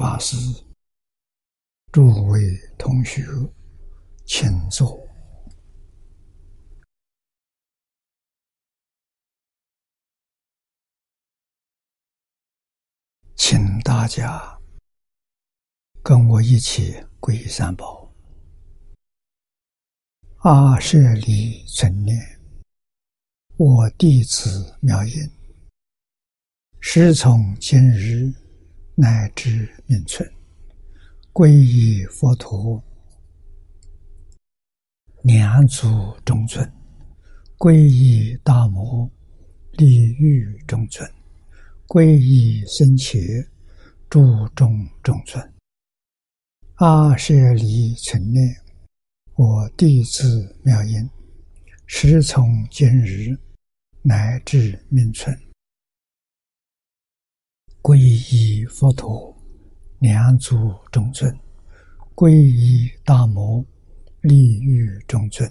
法师，诸位同学，请坐，请大家跟我一起皈三宝。阿舍利存念，我弟子妙音，师从今日。乃至命存，皈依佛陀，两足中尊；皈依大摩，利欲中尊；皈依僧伽，注中中尊。阿舍离存念，我弟子妙音，师从今日乃至命存。皈依佛陀，两足中尊；皈依大摩，利欲中尊；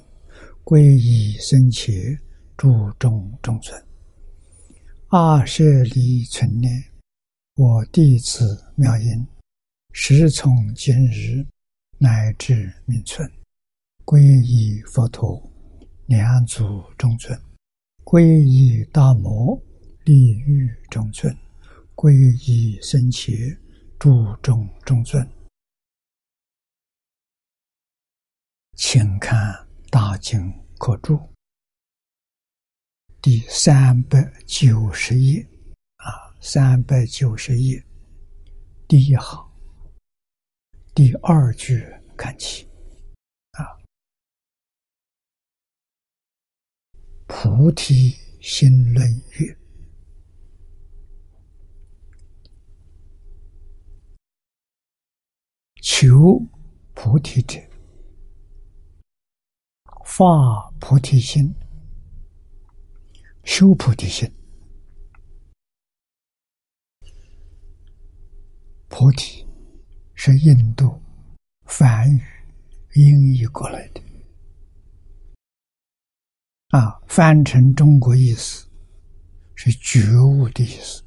皈依僧伽，注中中尊。二舍离存念，我弟子妙音，时从今日乃至命存，皈依佛陀，两足中尊；皈依大摩，利欲中尊。皈依僧伽，注中中尊，请看《大经可注》第三百九十页。啊，三百九十页。第一行。第二句看起。啊，菩提心论曰。求菩提者，发菩提心，修菩提心。菩提是印度梵语音译过来的，啊，翻成中国意思是觉悟的意思。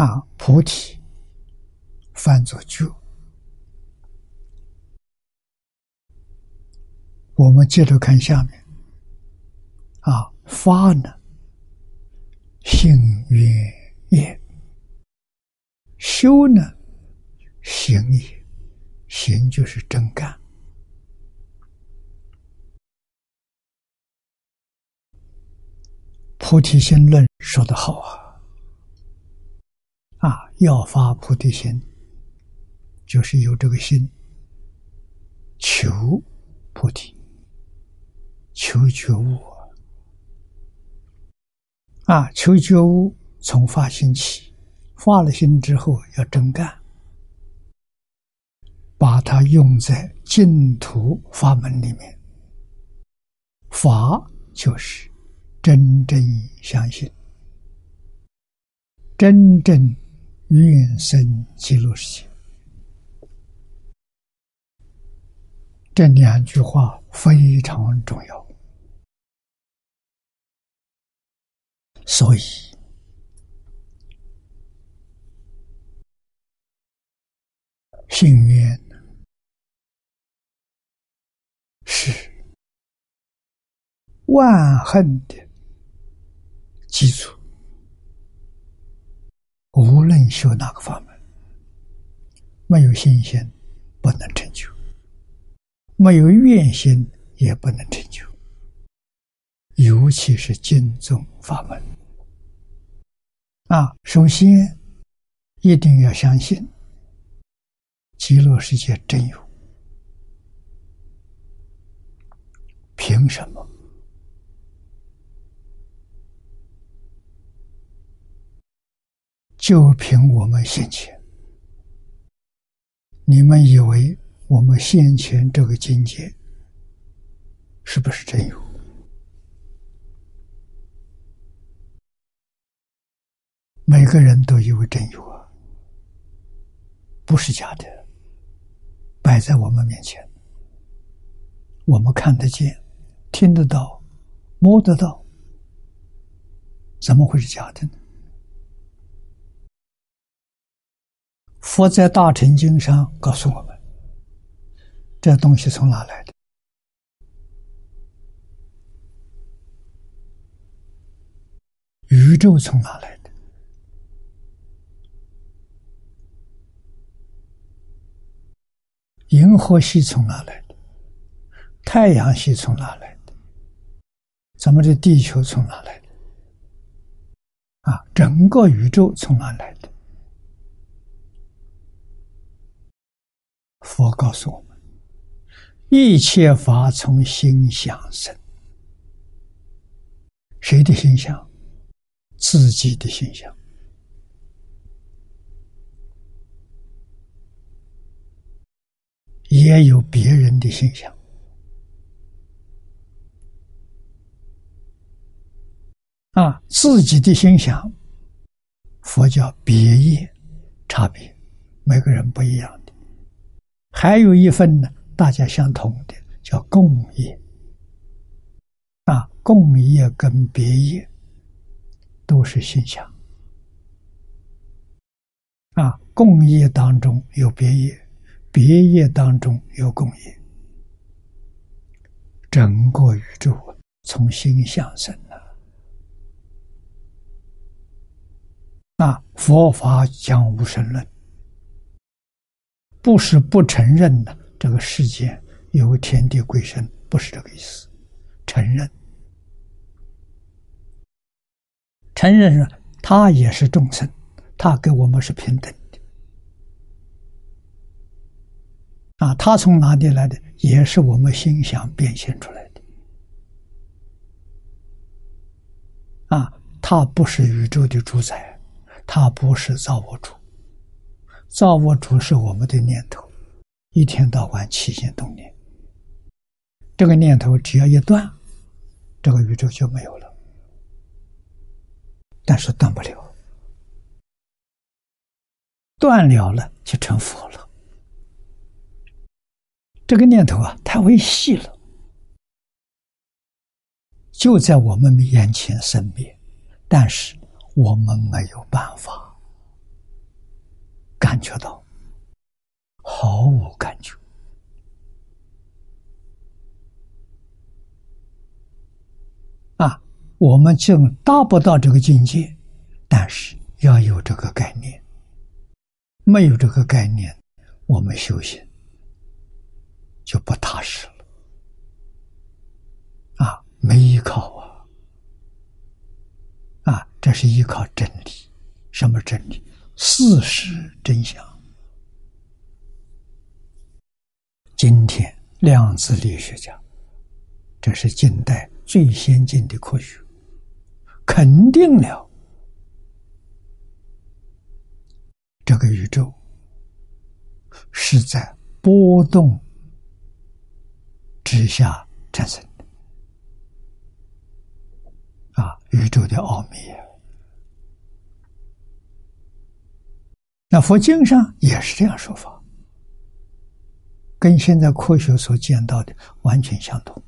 啊，菩提翻作觉。我们接着看下面。啊，发呢，性愿业；修呢，行也。行就是真干。菩提心论说的好啊。啊，要发菩提心，就是有这个心，求菩提，求觉悟啊！求觉悟从发心起，发了心之后要真干，把它用在净土法门里面。法就是真正相信，真正。愿生极乐世界，这两句话非常重要。所以，信愿是万恨的基础。无论修哪个法门，没有信心不能成就，没有愿心也不能成就。尤其是经宗法门啊，首先一定要相信极乐世界真有，凭什么？就凭我们先前，你们以为我们先前这个境界是不是真有？每个人都以为真有啊，不是假的，摆在我们面前，我们看得见、听得到、摸得到，怎么会是假的呢？佛在《大乘经》上告诉我们，这东西从哪来的？宇宙从哪来的？银河系从哪来的？太阳系从哪来的？咱们的地球从哪来的？啊，整个宇宙从哪来的？佛告诉我们：一切法从心想生。谁的心想？自己的心想。也有别人的心想。啊，自己的心想，佛教别业差别，每个人不一样。还有一份呢，大家相同的，叫共业。啊，共业跟别业都是心想。啊，共业当中有别业，别业当中有共业，整个宇宙从心想生了。那佛法讲无神论，不是不承认的这个世界有天地鬼神，不是这个意思，承认，承认了他也是众生，他跟我们是平等。的，啊，他从哪里来的，也是我们心想变现出来的，啊，他不是宇宙的主宰。他不是造物主，造物主是我们的念头，一天到晚起心动念。这个念头只要一断，这个宇宙就没有了。但是断不了，断了了就成佛了。这个念头啊，太微细了，就在我们眼前生灭，但是。我们没有办法感觉到，毫无感觉啊！我们就达不到这个境界，但是要有这个概念。没有这个概念，我们修行就不踏实了啊！没依靠啊！啊，这是依靠真理，什么真理？事实真相。今天量子力学家，这是近代最先进的科学，肯定了这个宇宙是在波动之下产生的。啊，宇宙的奥秘啊。那佛经上也是这样说法，跟现在科学所见到的完全相同。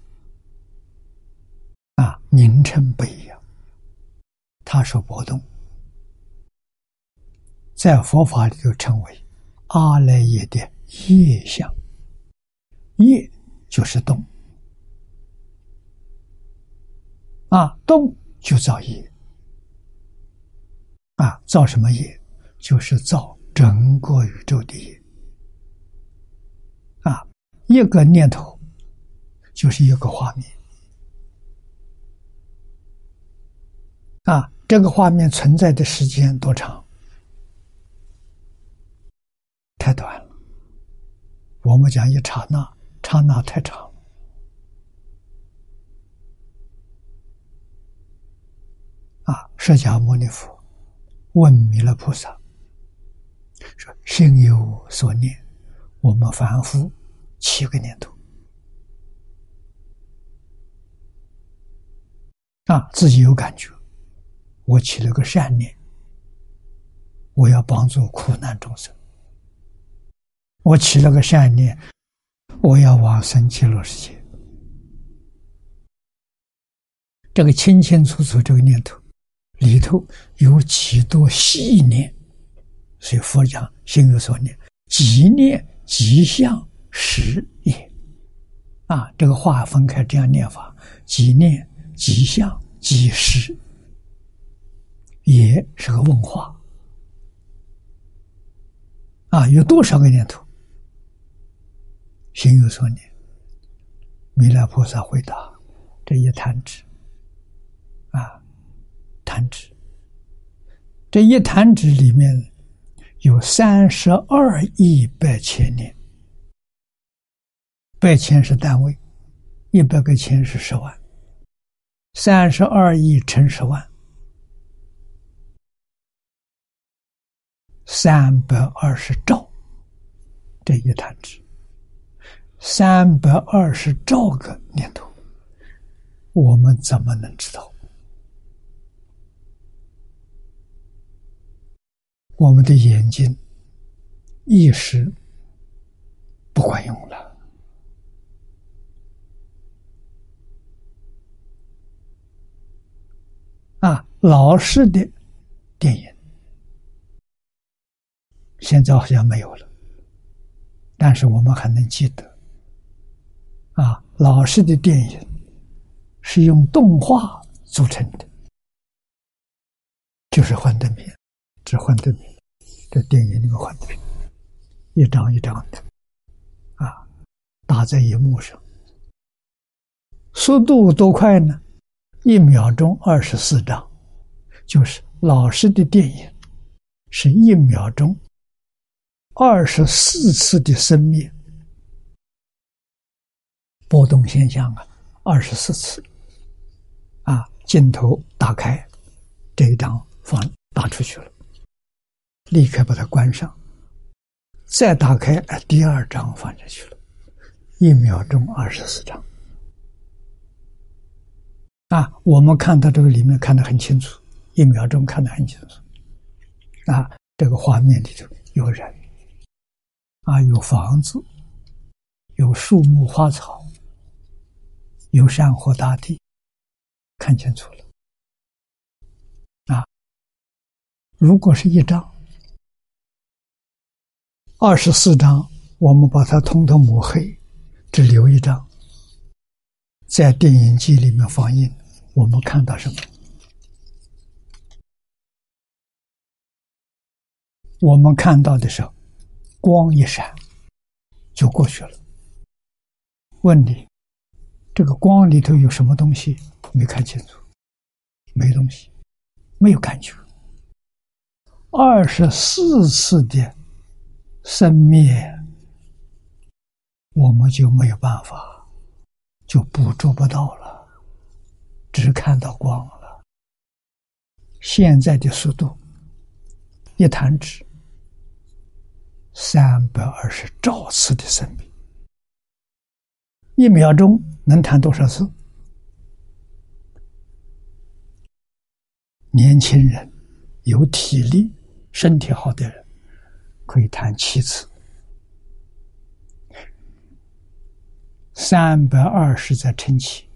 啊，名称不一样。他说波动，在佛法里就称为阿赖耶的业相，业就是动，啊，动。就造业啊，造什么业？就是造整个宇宙的啊！一个念头就是一个画面啊！这个画面存在的时间多长？太短了。我们讲一刹那，刹那太长了。啊！释迦牟尼佛问弥勒菩萨说：“心有所念，我们凡夫七个念头啊，自己有感觉。我起了个善念，我要帮助苦难众生；我起了个善念，我要往生极乐世界。这个清清楚楚，这个念头。”里头有几多细念所以佛讲心有所念，即念即相实也。啊，这个话分开这样念法：即念即相即实，也是个问话。啊，有多少个念头？心有所念，弥勒菩萨回答：这一弹指，啊，弹指，这一弹指里面有三十二亿百千年，百千是单位，一百个千是十万，三十二亿乘十万。三百二十兆，这一弹指，三百二十兆个念头，我们怎么能知道？我们的眼睛、意识不管用了啊！老式的电影。现在好像没有了，但是我们还能记得，啊，老式的电影是用动画组成的，就是幻灯片，只幻灯片，这电影里面幻灯片，一张一张的，啊，打在荧幕上，速度多快呢？一秒钟二十四张，就是老师的电影是一秒钟。二十四次的生灭波动现象啊，二十四次啊，镜头打开，这一张放打出去了，立刻把它关上，再打开，第二张放进去了，一秒钟二十四张。啊，我们看到这个里面看得很清楚，一秒钟看得很清楚。啊，这个画面里头有人。啊，有房子，有树木花草，有山河大地，看清楚了。啊，如果是一张、二十四张，我们把它通通抹黑，只留一张，在电影机里面放映，我们看到什么？我们看到的时候。光一闪，就过去了。问你，这个光里头有什么东西？没看清楚，没东西，没有感觉。二十四次的生灭，我们就没有办法，就捕捉不到了，只看到光了。现在的速度，一弹指。三百二十兆次的生命，一秒钟能弹多少次？年轻人有体力、身体好的人可以弹七次，三百二十再乘起，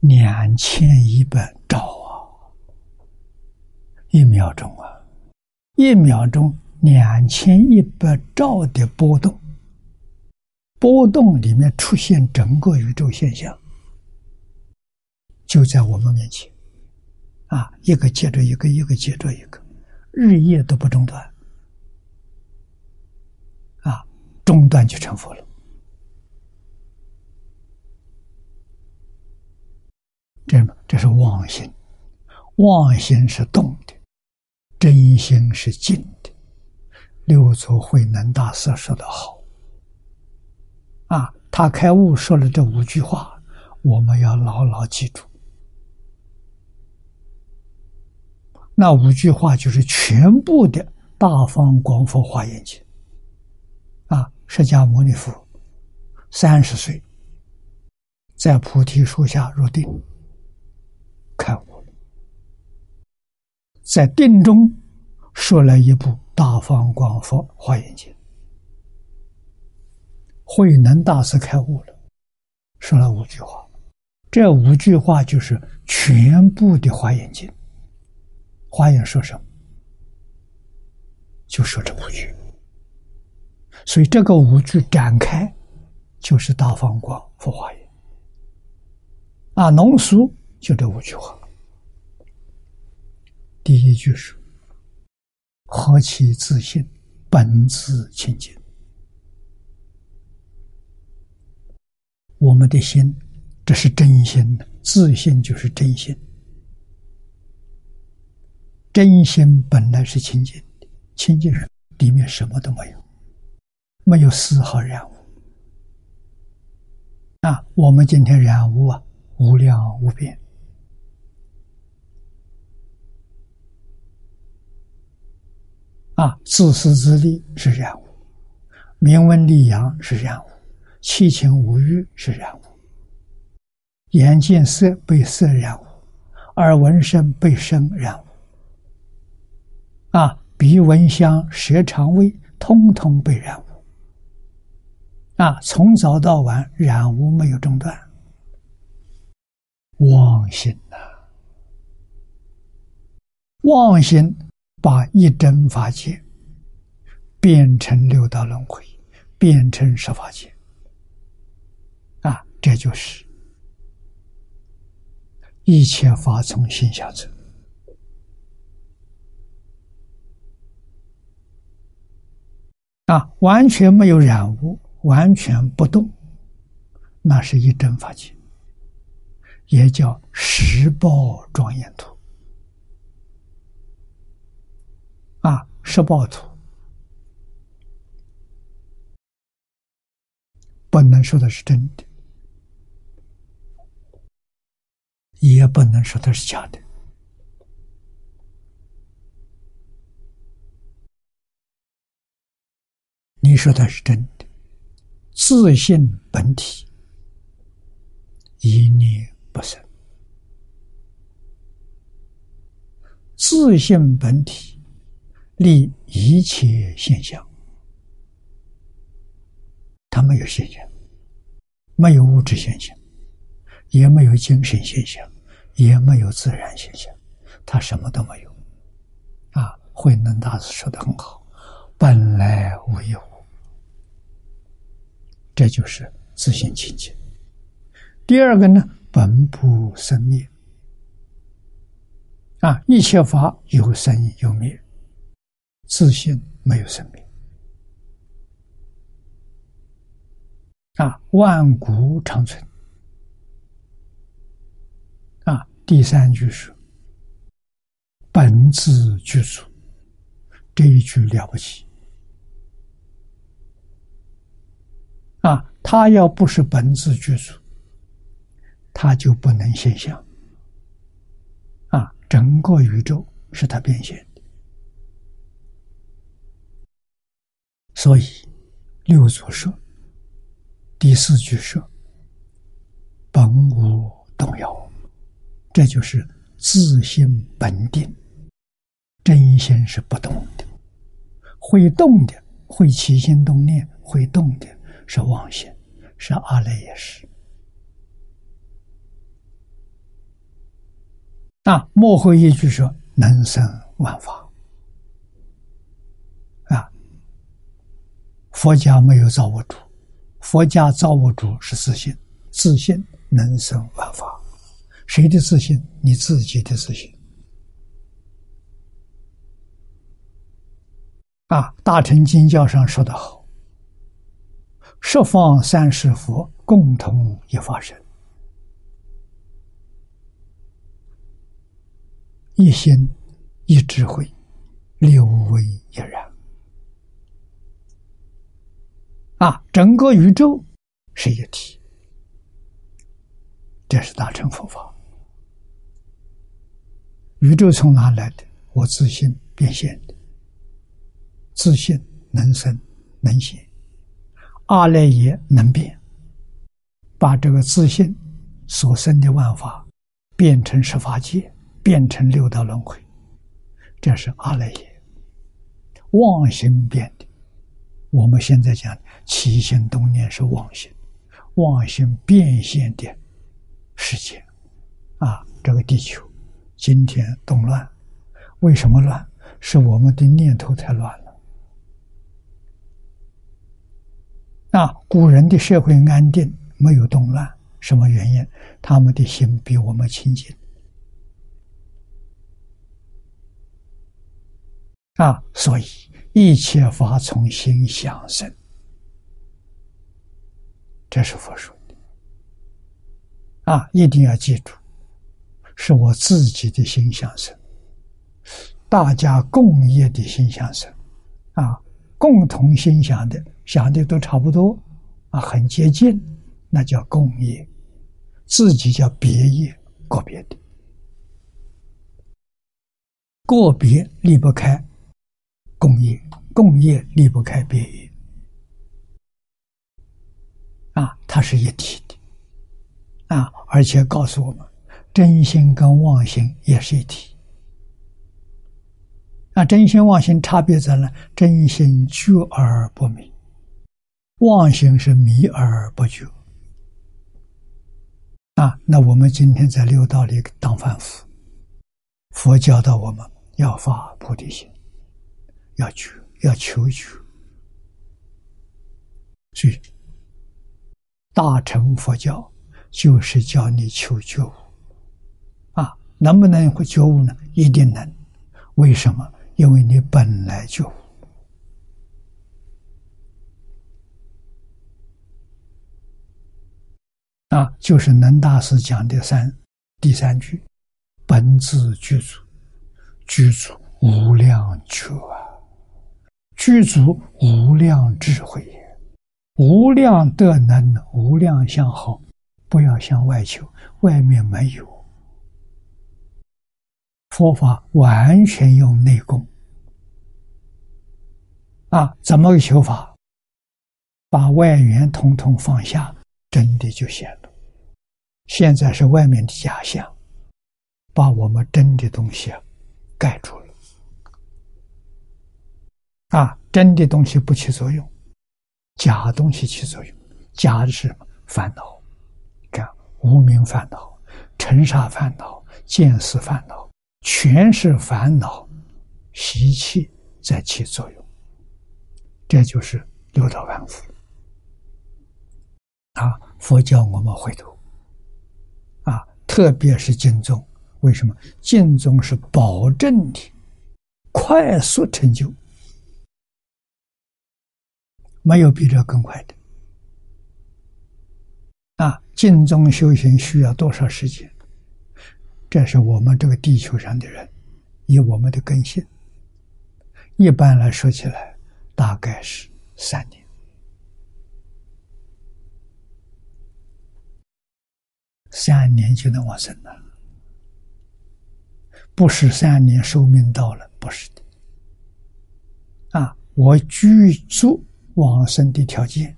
两千一百兆啊。一秒钟啊，一秒钟两千一百兆的波动，波动里面出现整个宇宙现象，就在我们面前，啊，一个接着一个，一个接着一个，日夜都不中断，啊，中断就成佛了。这这是妄心，妄心是动的。真心是静的，六祖慧能大师说的好，啊，他开悟说了这五句话，我们要牢牢记住。那五句话就是全部的大方广佛华严经，啊，释迦牟尼佛三十岁在菩提树下入定，开悟。在定中说了一部《大方广佛华严经》，慧能大师开悟了，说了五句话：这五句话就是全部的《华严经》。华严说什么？就说这五句。所以这个五句展开，就是大放光佛华严。啊，浓缩就这五句话。第一句是：何其自信，本自清净。我们的心，这是真心的，自信就是真心。真心本来是清净的，清净人里面什么都没有，没有丝毫染污。啊，我们今天染污啊，无量无边。啊，自私自利是染污，名闻利养是染污。七情五欲是染污，眼见色被色染污，耳闻声被声染污，啊，鼻闻香，舌尝味，通通被染污，啊，从早到晚染污没有中断，妄心呐，妄心把一真法界变成六道轮回，变成十法界。啊这就是一切法从心下走啊，完全没有染污，完全不动，那是一真法界，也叫十报庄严图啊，十报图不能说的是真的。也不能说它是假的。你说的是真的，自信本体，一念不生。自信本体立一切现象，它没有现象，没有物质现象。也没有精神现象，也没有自然现象，他什么都没有。啊，慧能大师说的很好：“本来无一物。”这就是自信清净。第二个呢，本不生灭。啊，一切法有生有灭，自信没有生灭。啊，万古长存啊。第三句是“本自具足”，这一句了不起啊！他要不是本自具足，他就不能现象啊！整个宇宙是他变现的，所以六祖说：“第四句说，本无动摇。”这就是自性本定，真心是不动的，会动的，会起心动念，会动的是妄心，是阿赖耶识。那，幕后一句说能生万法，啊，佛家没有造物主，佛家造物主是自信，自信能生万法。谁的自信？你自己的自信。啊，《大乘经教》上说的好：“十方三世佛，共同一法身，一心一智慧，六位一然。”啊，整个宇宙是一体，这是大乘佛法。宇宙从哪来的？我自信变现的。自信能生能现，阿赖耶能变，把这个自信所生的万法变成十法界，变成六道轮回，这是阿赖耶妄心变的。我们现在讲起心动念是妄心，妄心变现的世界啊，这个地球今天动乱，为什么乱？是我们的念头太乱了。那，古人的社会安定，没有动乱，什么原因？他们的心比我们清净。啊，所以一切法从心想生，这是佛说的。啊，一定要记住，是我自己的心想生，大家共业的心想生，共同心想的，想的都差不多，啊，很接近，那叫共业，自己叫别业，个别的，个别离不开。共业，共业离不开别业，啊，它是一体的，啊，而且告诉我们，真心跟妄心也是一体，那，真心妄心差别在哪？真心觉而不迷，妄心是迷而不觉，啊，那我们今天在六道里当凡夫，佛教导我们要发菩提心。要求要求求，所以大乘佛教就是教你求觉悟啊！能不能会觉悟呢？一定能。为什么？因为你本来就啊，就是能大师讲的三第三句：本自具足，具足无量觉啊！具足无量智慧，无量德能，无量相好，不要向外求，外面没有。佛法完全用内功啊，怎么个求法？把外缘统统放下，真的就显露。现在是外面的假象，把我们真的东西啊盖住了。啊，真的东西不起作用，假东西起作用。假的是什么？烦恼，这样无名烦恼、尘沙烦恼、见识烦恼，全是烦恼习气在起作用。这就是六道万法。啊，佛教我们回头，啊，特别是净宗，为什么？净宗是保证的快速成就。没有比这更快的啊！静中修行需要多少时间？这是我们这个地球上的人，以我们的根性，一般来说起来，大概是三年，三年就能往生了。不是三年寿命到了，不是的。啊，我居住。往生的条件，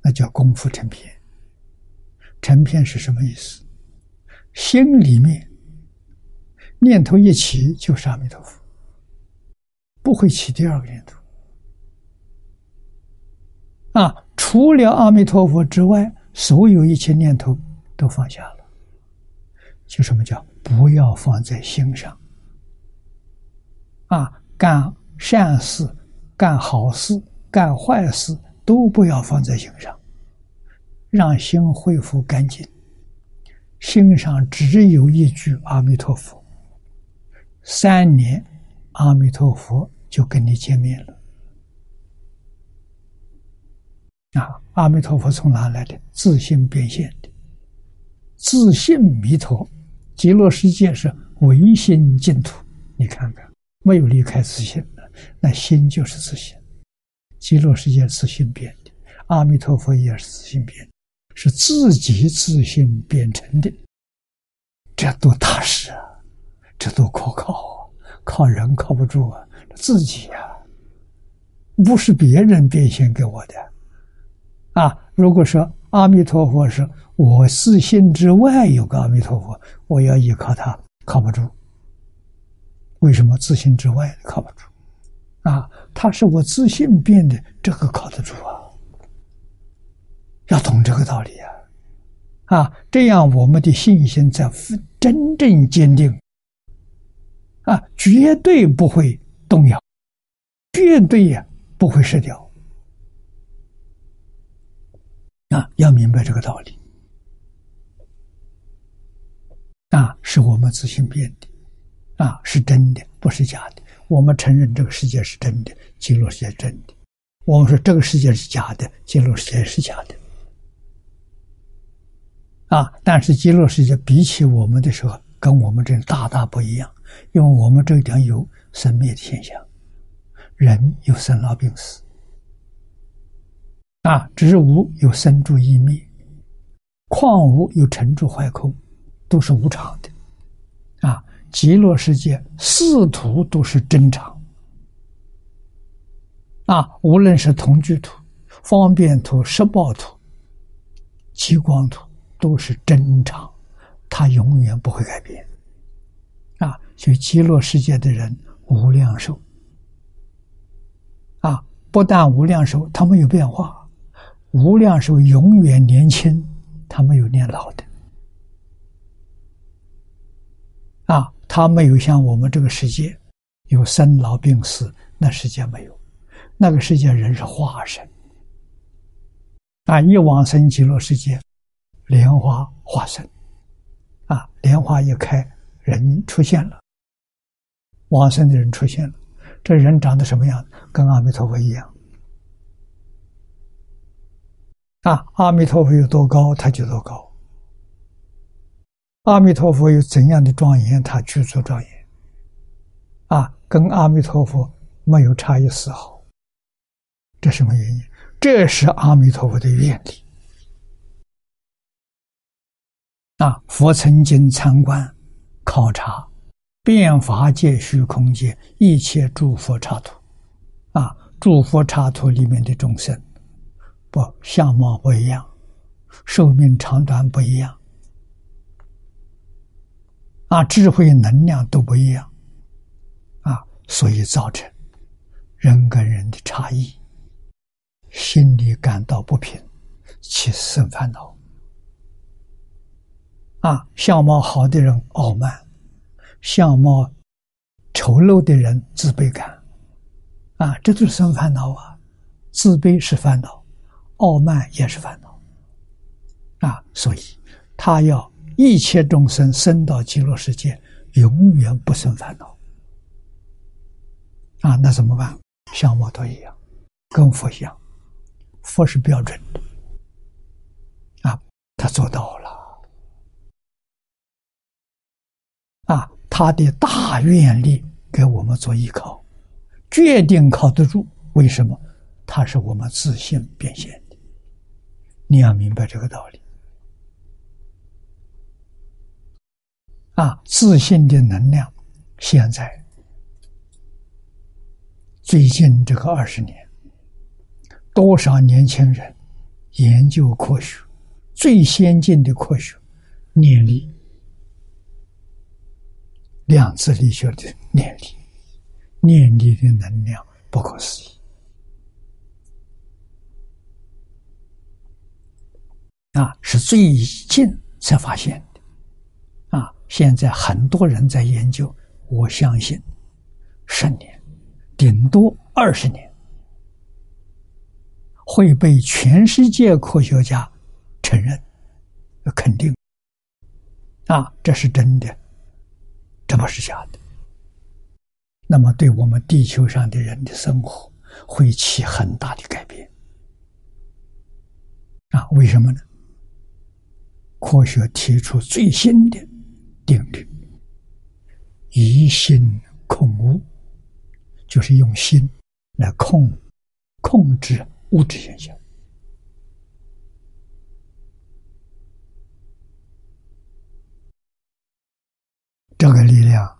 那叫功夫成片。成片是什么意思？心里面念头一起就是阿弥陀佛，不会起第二个念头。啊，除了阿弥陀佛之外，所有一切念头都放下了。就什么叫不要放在心上？啊，干善事，干好事。干坏事都不要放在心上，让心恢复干净。心上只有一句阿弥陀佛，三年阿弥陀佛就跟你见面了。啊，阿弥陀佛从哪来的？自信变现的，自信弥陀，极乐世界是唯心净土。你看看，没有离开自信的，那心就是自信。极乐世界自信变的，阿弥陀佛也是自信变，是自己自信变成的，这多踏实啊，这多可靠啊！靠人靠不住啊，自己呀，不是别人变现给我的啊。如果说阿弥陀佛是我自信之外有个阿弥陀佛，我要依靠他，靠不住。为什么自信之外靠不住？啊，他是我自信变的，这个靠得住啊！要懂这个道理啊！啊，这样我们的信心才真正坚定，啊，绝对不会动摇，绝对呀不会失掉。啊，要明白这个道理，啊，是我们自行变的，啊，是真的，不是假的。我们承认这个世界是真的，极乐世界是真的；我们说这个世界是假的，极乐世界是假的。啊，但是极乐世界比起我们的时候，跟我们这大大不一样，因为我们这一点有生灭的现象，人有生老病死。啊，植物有生住异灭，矿物有成住坏空，都是无常的。啊，极乐世界四土都是真常。啊，无论是同居土、方便土、十报土、极光土，都是真常，它永远不会改变。啊，所以极乐世界的人无量寿。啊，不但无量寿，他没有变化。无量寿永远年轻，他没有年老的，啊，他没有像我们这个世界有生老病死，那世界没有，那个世界人是化身，啊，一往生极乐世界，莲花化身，啊，莲花一开，人出现了，往生的人出现了，这人长得什么样？跟阿弥陀佛一样。啊，阿弥陀佛有多高，他就多高；阿弥陀佛有怎样的庄严，他具足庄严。啊，跟阿弥陀佛没有差异丝毫。这什么原因？这是阿弥陀佛的愿力。啊，佛曾经参观、考察变法界、虚空界一切诸佛刹土，啊，诸佛刹土里面的众生。不，相貌不一样，寿命长短不一样，啊，智慧能量都不一样，啊，所以造成人跟人的差异，心里感到不平，起生烦恼，啊，相貌好的人傲慢，相貌丑陋的人自卑感，啊，这都是生烦恼啊，自卑是烦恼。傲慢也是烦恼啊，所以他要一切众生生到极乐世界，永远不生烦恼啊。那怎么办？像摩托一样，跟佛一样，佛是标准的啊，他做到了他的大愿力给我们做依靠，决定靠得住。为什么？他是我们自信变现的。你要明白这个道理啊！自信的能量，现在最近这个二十年，多少年轻人研究科学，最先进的科学，念力、量子力学的念力，念力的能量不可思议。啊，是最近才发现的，啊！现在很多人在研究，我相信，十年，顶多二十年，会被全世界科学家承认、肯定。啊，这是真的，这不是假的。那么，对我们地球上的人的生活会起很大的改变。啊，为什么呢？科学提出最新的定律：疑心控物，就是用心来控控制物质现象。这个力量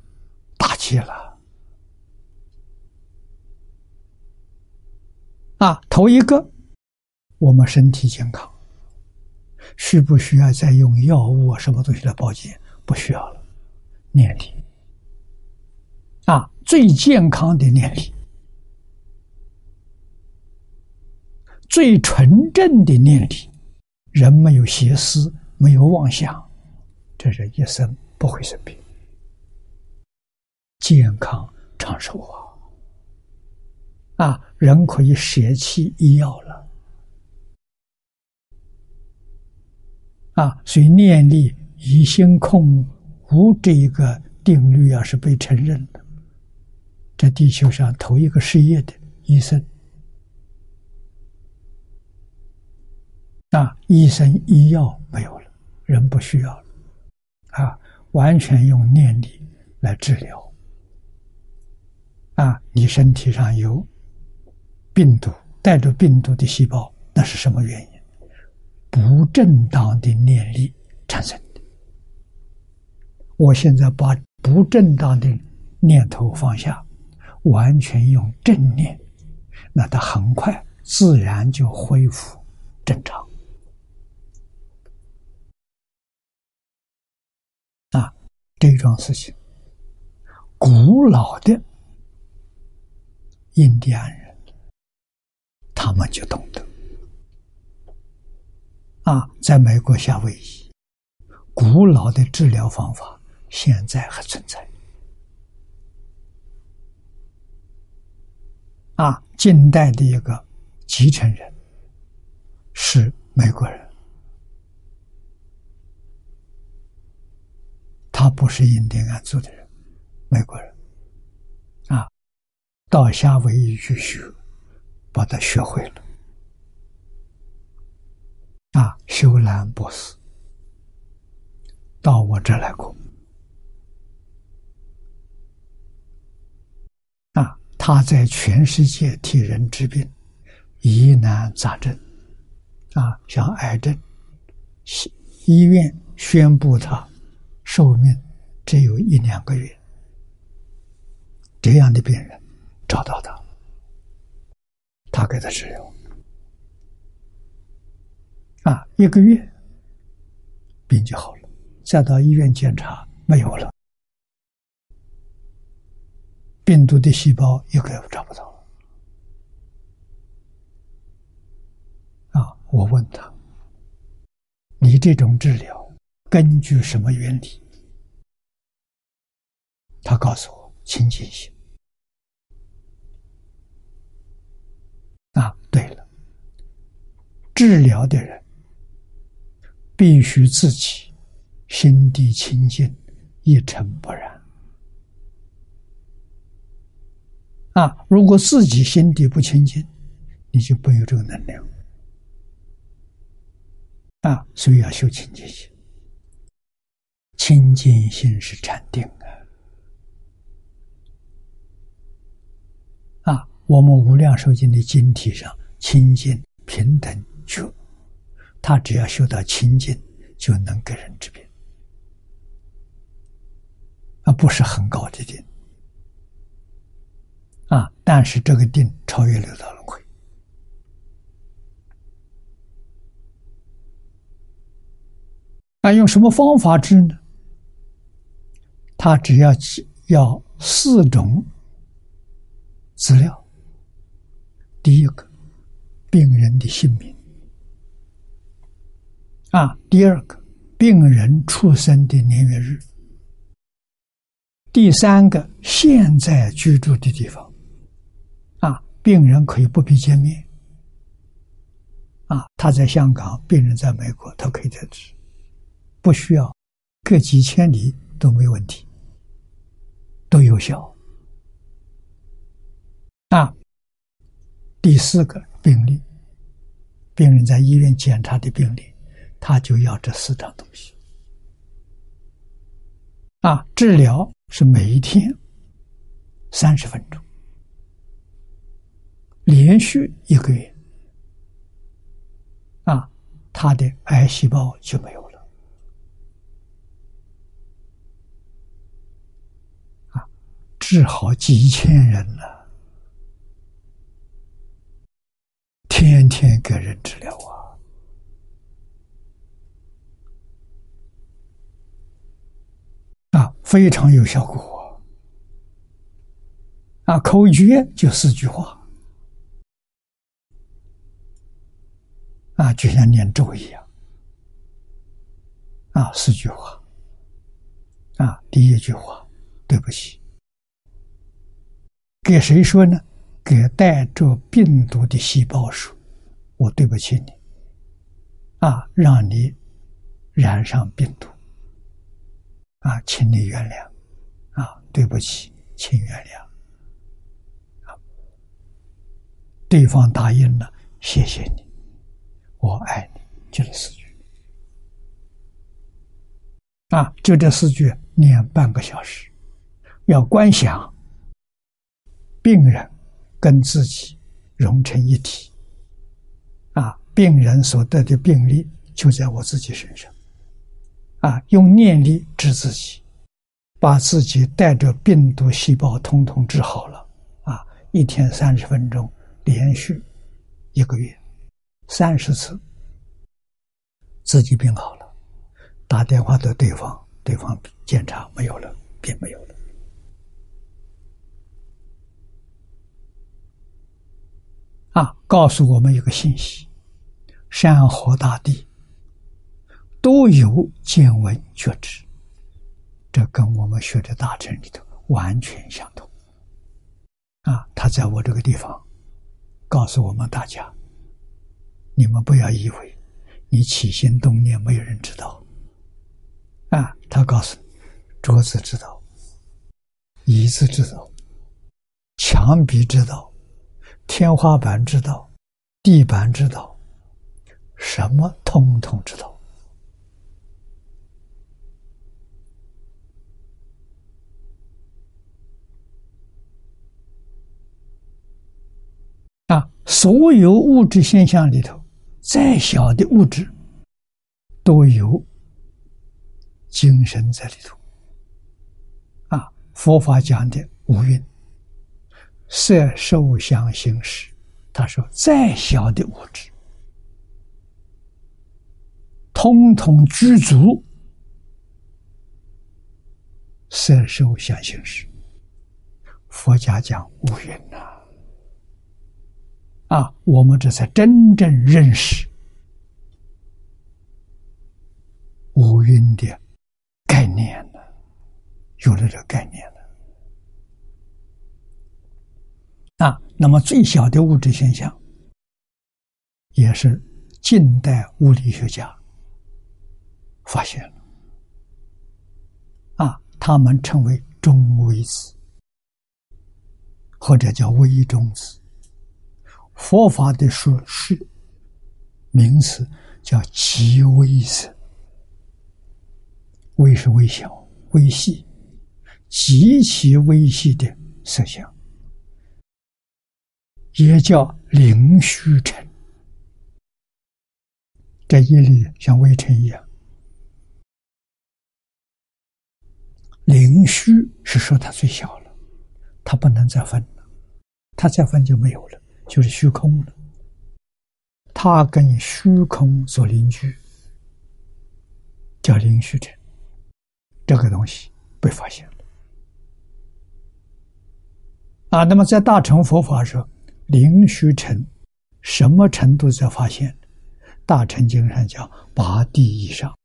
大气了啊！头一个，我们身体健康。需不需要再用药物啊？什么东西来保健？不需要了，念力啊，最健康的念力，最纯正的念力，人没有邪思，没有妄想，这人一生不会生病，健康长寿啊！啊，人可以舍弃医药了啊！所以念力以心控无这一个定律，啊是被承认了，在地球上头一个失业的医生。啊，医生医药没有了，人不需要了，啊，完全用念力来治疗。啊，你身体上有病毒，带着病毒的细胞，那是什么原因？不正当的念力产生的。我现在把不正当的念头放下，完全用正念，那它很快自然就恢复正常。啊这桩事情，古老的印第安人，他们就懂得。啊，在美国夏威夷，古老的治疗方法现在还存在。啊，近代的一个继承人是美国人。他不是印第安族的人，美国人，到夏威夷去学，把他学会了，啊，修兰博士到我这来过，啊，他在全世界替人治病，疑难杂症，啊，像癌症，医院宣布他。寿命只有一两个月，这样的病人找到他，他给他治疗，啊，一个月病就好了，再到医院检查没有了，病毒的细胞一个也找不到了，啊，我问他，你这种治疗？根据什么原理？他告诉我：清净心。啊，对了，治疗的人必须自己心地清净，一尘不染。啊，如果自己心地不清净，你就没有这个能量。啊，所以要修清净心。清净心是禅定啊！啊，我们无量寿经的经体上，清净平等觉，他只要修到清净，就能给人治病，啊，不是很高的定啊，但是这个定超越六道轮回。那用什么方法治呢？他只要要四种资料：第一个，病人的姓名；啊，第二个，病人出生的年月日；第三个，现在居住的地方；啊，病人可以不必见面；啊，他在香港，病人在美国，他可以在治，不需要隔几千里都没问题。都有效。啊！第四个病例，病人在医院检查的病例，他就要这四张东西啊。治疗是每一天三十分钟，连续一个月啊，他的癌细胞就没有了，啊。治好几千人了，天天给人治疗啊，啊，非常有效果啊！口诀就四句话啊，就像念咒一样啊，四句话。啊，第一句话，对不起，给谁说呢？给带着病毒的细胞说，我对不起你。啊，让你染上病毒。啊，请你原谅。啊，对不起，请原谅。啊，对方答应了，谢谢你，我爱你，就是四句。啊，就这四句念半个小时，要观想病人跟自己融成一体。啊，病人所得的病力就在我自己身上。啊，用念力治自己，把自己带着病毒细胞通通治好了。啊，一天三十分钟，连续一个月三十次，自己病好了。打电话给对方，对方检查没有了，并没有了。啊，告诉我们一个信息：山河大地都有见闻觉知，这跟我们学的大乘里头完全相同。啊，他在我这个地方告诉我们大家：你们不要以为你起心动念，没有人知道。啊，他告诉你，桌子知道，椅子知道，墙壁知道，天花板知道，地板知道，什么通通知道。啊，所有物质现象里头，再小的物质都有。精神在里头，啊，佛法讲的五蕴，色、受、想、行、识。他说，再小的物质，通通具足色、受、想、行、识。佛家讲五蕴呐，啊，我们这才真正认识五蕴的。概念呢，有了这个概念了啊！那么最小的物质现象，也是近代物理学家发现了啊，他们称为中微子，或者叫微中子。佛法的说是名词叫极微子。微是微小、微细、极其微细的色相，也叫灵虚尘。这一粒像微尘一样，灵虚是说它最小了，它不能再分了，它再分就没有了，就是虚空了。它跟虚空所邻居，叫灵虚尘。这个东西被发现了啊！那么在大乘佛法上，灵虚尘什么程度才发现？大乘经上讲八地以上，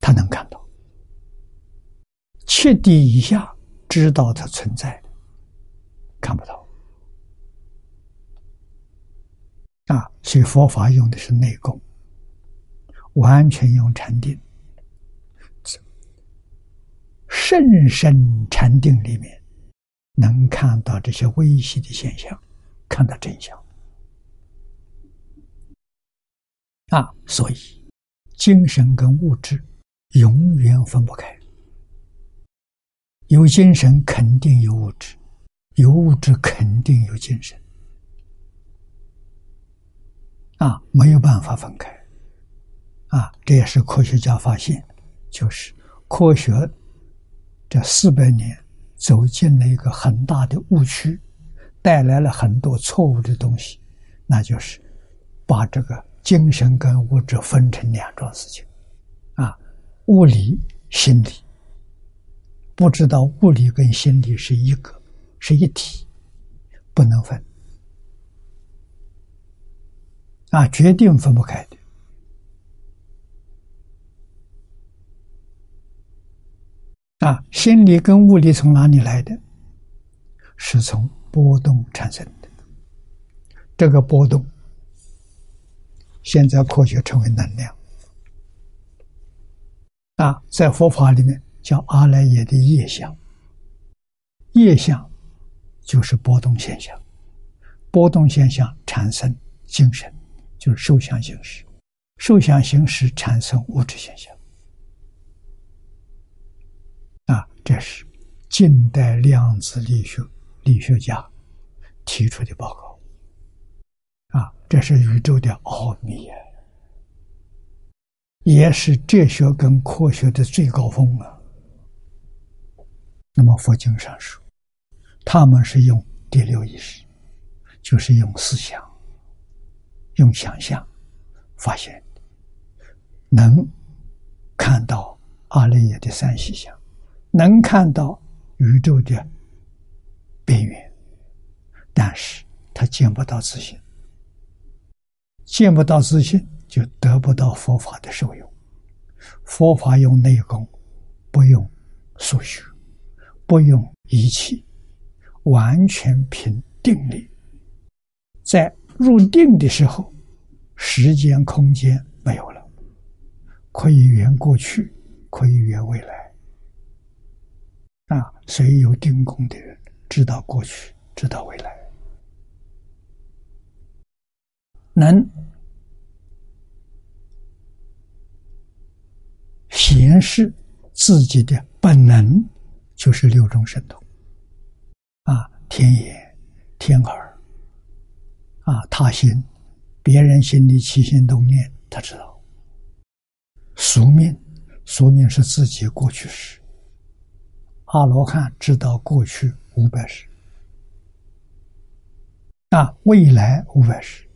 他能看到；七地以下知道它存在，看不到啊！所以佛法用的是内功。完全用禅定，甚深禅定里面，能看到这些微细的现象，看到真相啊！所以，精神跟物质永远分不开。有精神肯定有物质，有物质肯定有精神啊，没有办法分开。啊，这也是科学家发现，就是科学这四百年走进了一个很大的误区，带来了很多错误的东西，那就是把这个精神跟物质分成两桩事情，啊，物理、心理，不知道物理跟心理是一个，是一体，不能分，啊，决定分不开的。啊，心理跟物理从哪里来的？是从波动产生的。这个波动，现在科学称为能量。啊，在佛法里面叫阿赖耶的业相。业相就是波动现象，波动现象产生精神，就是受想行识，受想行识产生物质现象。啊，这是近代量子力学力学家提出的报告。啊，这是宇宙的奥秘啊，也是哲学跟科学的最高峰啊。那么佛经上说。他们是用第六意识，就是用思想、用想象发现，能看到阿赖耶的三细相，能看到宇宙的边缘，但是他见不到自信，见不到自信，就得不到佛法的受用。佛法用内功，不用数学，不用仪器。完全凭定力，在入定的时候，时间空间没有了，可以圆过去，可以圆未来。啊，所以有定功的人知道过去，知道未来，能显示自己的本能，就是六种神通。啊，天眼、天耳，啊，他心，别人心里起心动念，他知道。宿命，宿命是自己过去时。阿罗汉知道过去五百世，啊，未来五百世，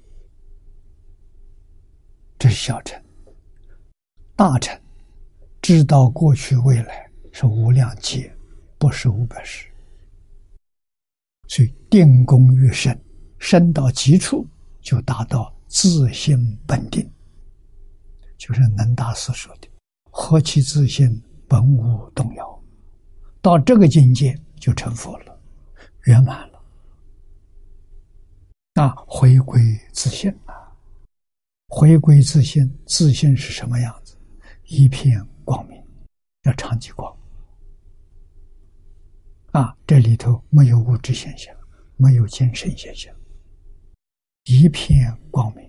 这是小乘。大乘知道过去未来是无量劫，不是五百世。所以定功越深，深到极处就达到自信本定，就是能大师说的“何其自信，本无动摇”。到这个境界就成佛了，圆满了。啊，回归自信啊！回归自信，自信是什么样子？一片光明，要长期光。啊，这里头没有物质现象，没有精神现象，一片光明。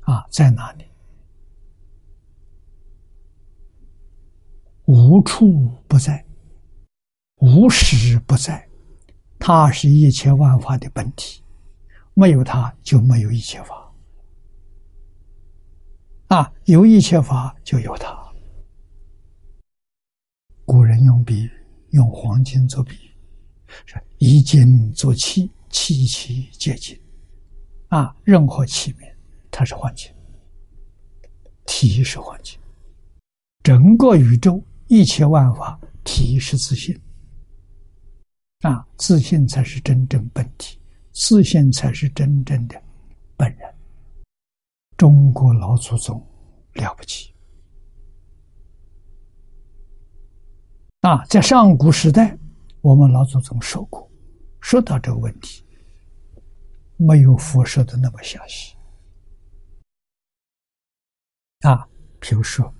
啊，在哪里？无处不在，无时不在，它是一切万法的本体，没有它就没有一切法。啊，有一切法就有它。古人用笔。用黄金做笔，说一金做器，器器皆金。啊，任何器皿它是黄金，体是黄金。整个宇宙一切万法体是自信。啊，自信才是真正本体，自信才是真正的本人。中国老祖宗了不起。啊，在上古时代，我们老祖宗说过，说到这个问题，没有佛说的那么详细。啊，比如说，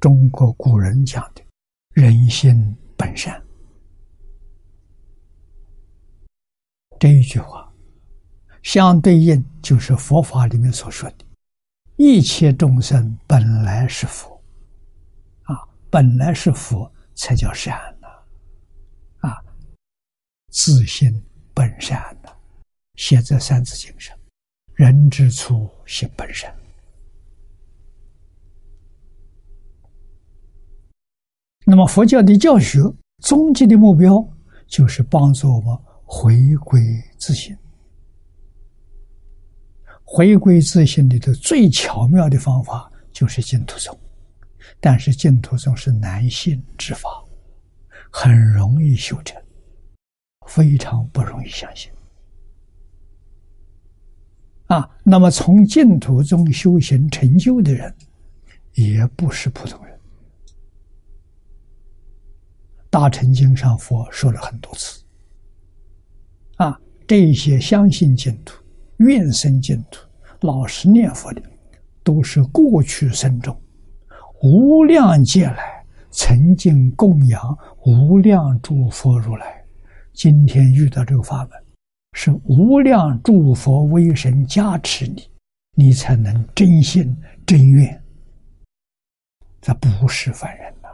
中国古人讲的“人心本善”这一句话，相对应就是佛法里面所说的“一切众生本来是佛”，啊，本来是佛。才叫善呢，啊，自信本善呢，写在《三字经》上，人之初，性本善。那么佛教的教学终极的目标，就是帮助我们回归自信。回归自信里头最巧妙的方法，就是净土宗。但是净土宗是男性之法，很容易修成，非常不容易相信。啊，那么从净土中修行成就的人，也不是普通人。大乘经上佛说了很多次。这些相信净土、愿生净土、老实念佛的，都是过去生中无量劫来曾经供养无量诸佛如来，今天遇到这个法门，是无量诸佛威神加持你，你才能真心真愿。这不是凡人呐，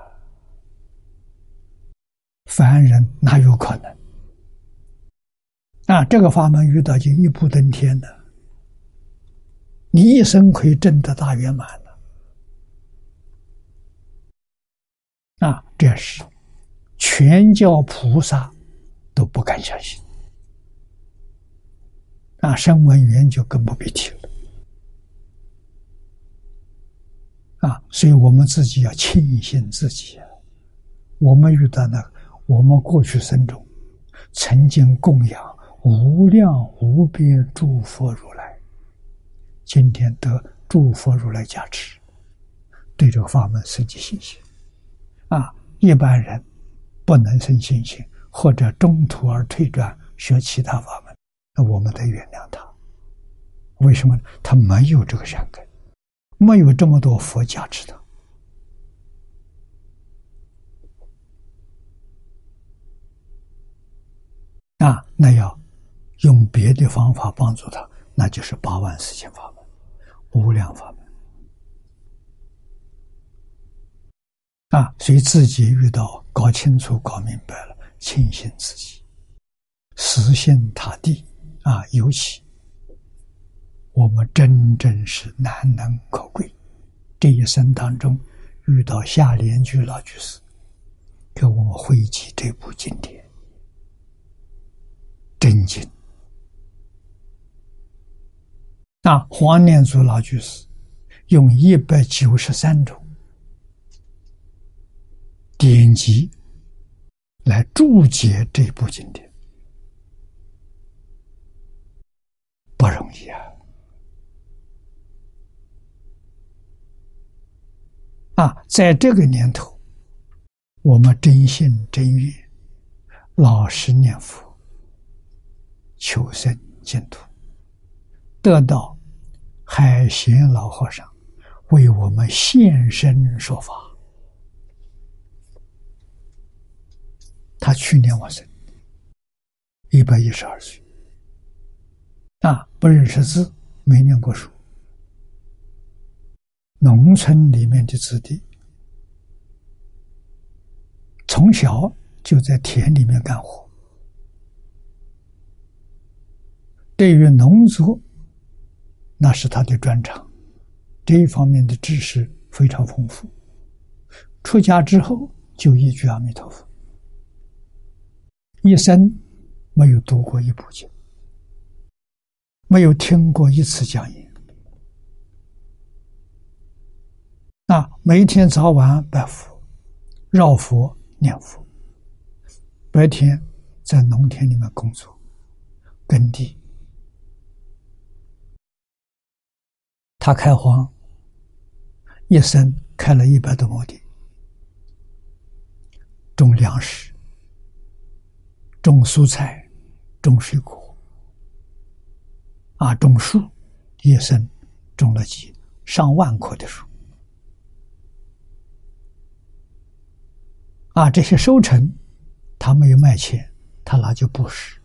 凡人哪有可能？啊，这个法门遇到就一步登天的，你一生可以证得大圆满了。啊，这是全教菩萨都不敢相信。啊，声闻缘就更不必提了。啊，所以我们自己要庆幸自己，我们遇到那我们过去生中曾经供养。无量无边诸佛如来，今天得诸佛如来加持，对这个法门生起信心。啊，一般人不能生信心，或者中途而退转学其他法门，那我们得原谅他。为什么？他没有这个善根，没有这么多佛加持他。啊，那要。用别的方法帮助他，那就是八万四千法门、无量法门啊！所以自己遇到搞清楚、搞明白了，庆幸自己，死心塌地啊！尤其我们真正是难能可贵，这一生当中遇到下联句老居士，给我们汇集这部经典，真经。那黄念祖老居士用一百九十三种典籍来注解这部经典，不容易啊！啊，在这个年头，我们真心真愿，老实念佛，求生净土。得到海贤老和尚为我们现身说法。他去年往生，一百一十二岁，啊，不认识字，没念过书，农村里面的子弟，从小就在田里面干活，对于农作。那是他的专长，这一方面的知识非常丰富。出家之后就一句阿弥陀佛，一生没有读过一部经，没有听过一次讲演。那，每天早晚拜佛、绕佛、念佛，白天在农田里面工作，耕地。他开荒，一生开了一百多亩地，种粮食、种蔬菜、种水果，啊，种树，一生种了几上万棵的树，啊，这些收成，他没有卖钱，他拿去布施，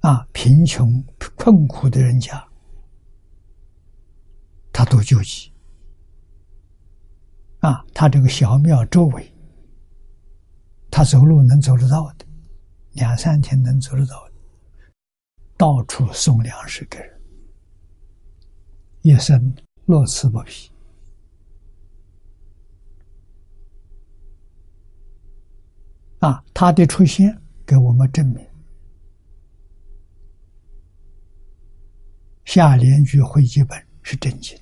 啊，贫穷困苦的人家。他都救济啊！他这个小庙周围，他走路能走得到的，两三天能走得到的，到处送粮食给人，一生乐此不疲啊！他的出现给我们证明，下联句会记本是真经。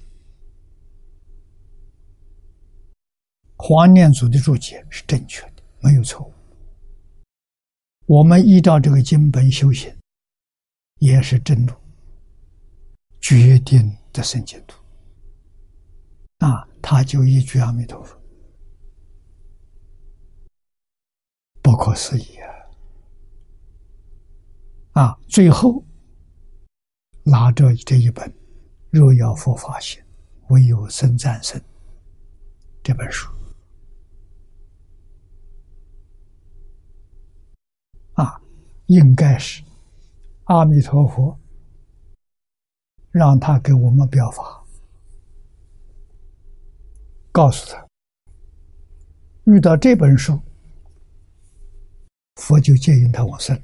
黄念祖的注解是正确的，没有错误。我们依照这个经本修行，也是正路，决定的生净土。啊，他就一句阿弥陀佛，不可思议啊！啊，最后拿着这一本《若要佛法行，唯有僧战胜》这本书啊，应该是阿弥陀佛让他给我们表法。告诉他，遇到这本书，佛就接引他往生。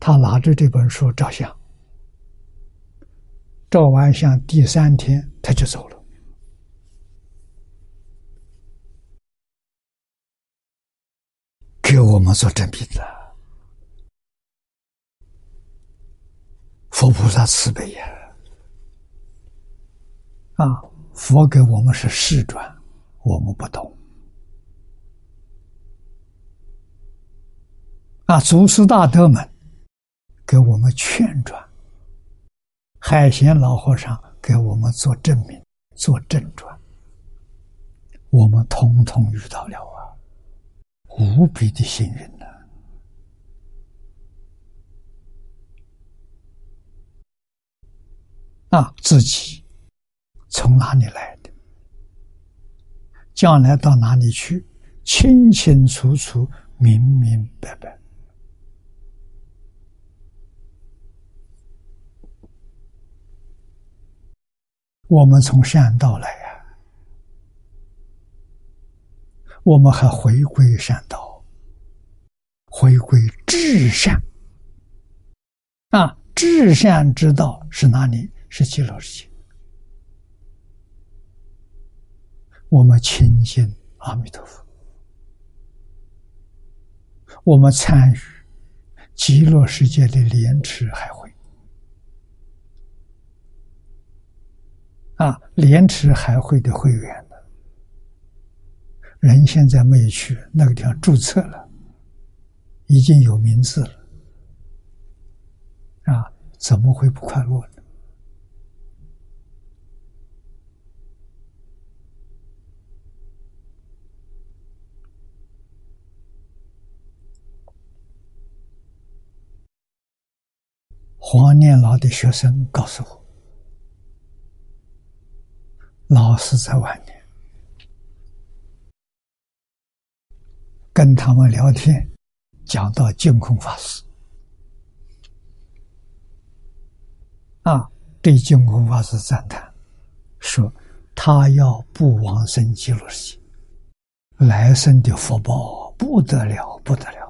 他拿着这本书照相，照完相第三天他就走了，给我们做证明的。佛菩萨慈悲呀，啊！佛给我们是示转，我们不懂。啊，祖师大德们给我们劝转，海贤老和尚给我们做证明、做正转，我们通通遇到了啊，无比的幸运呐！啊，自己。从哪里来的？将来到哪里去？清清楚楚、明明白白。我们从善道来呀，我们还回归善道，回归至善。啊，至善之道是哪里？是极乐世界。我们亲近阿弥陀佛，我们参与极乐世界的莲池海会啊，莲池海会的会员呢，人现在没有去那个地方注册了，已经有名字了啊，怎么会不快乐呢？黄念老的学生告诉我，老师在外面跟他们聊天，讲到净空法师啊，对净空法师赞叹，说他要不往生极乐世界，来生的福报不得了，不得了。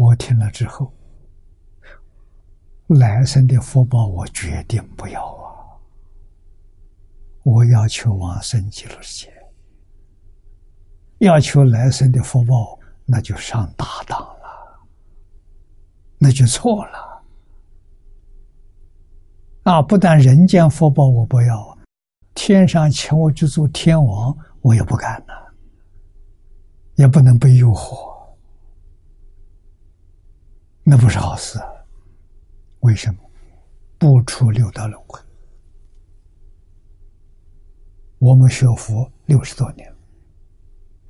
我听了之后，来生的福报我决定不要啊！我要求往生极乐世界，要求来生的福报，那就上大当了，那就错了。啊，不但人间福报我不要，天上请我去做天王，我也不干呐，也不能被诱惑。那不是好事，为什么？不出六道轮回。我们学佛六十多年，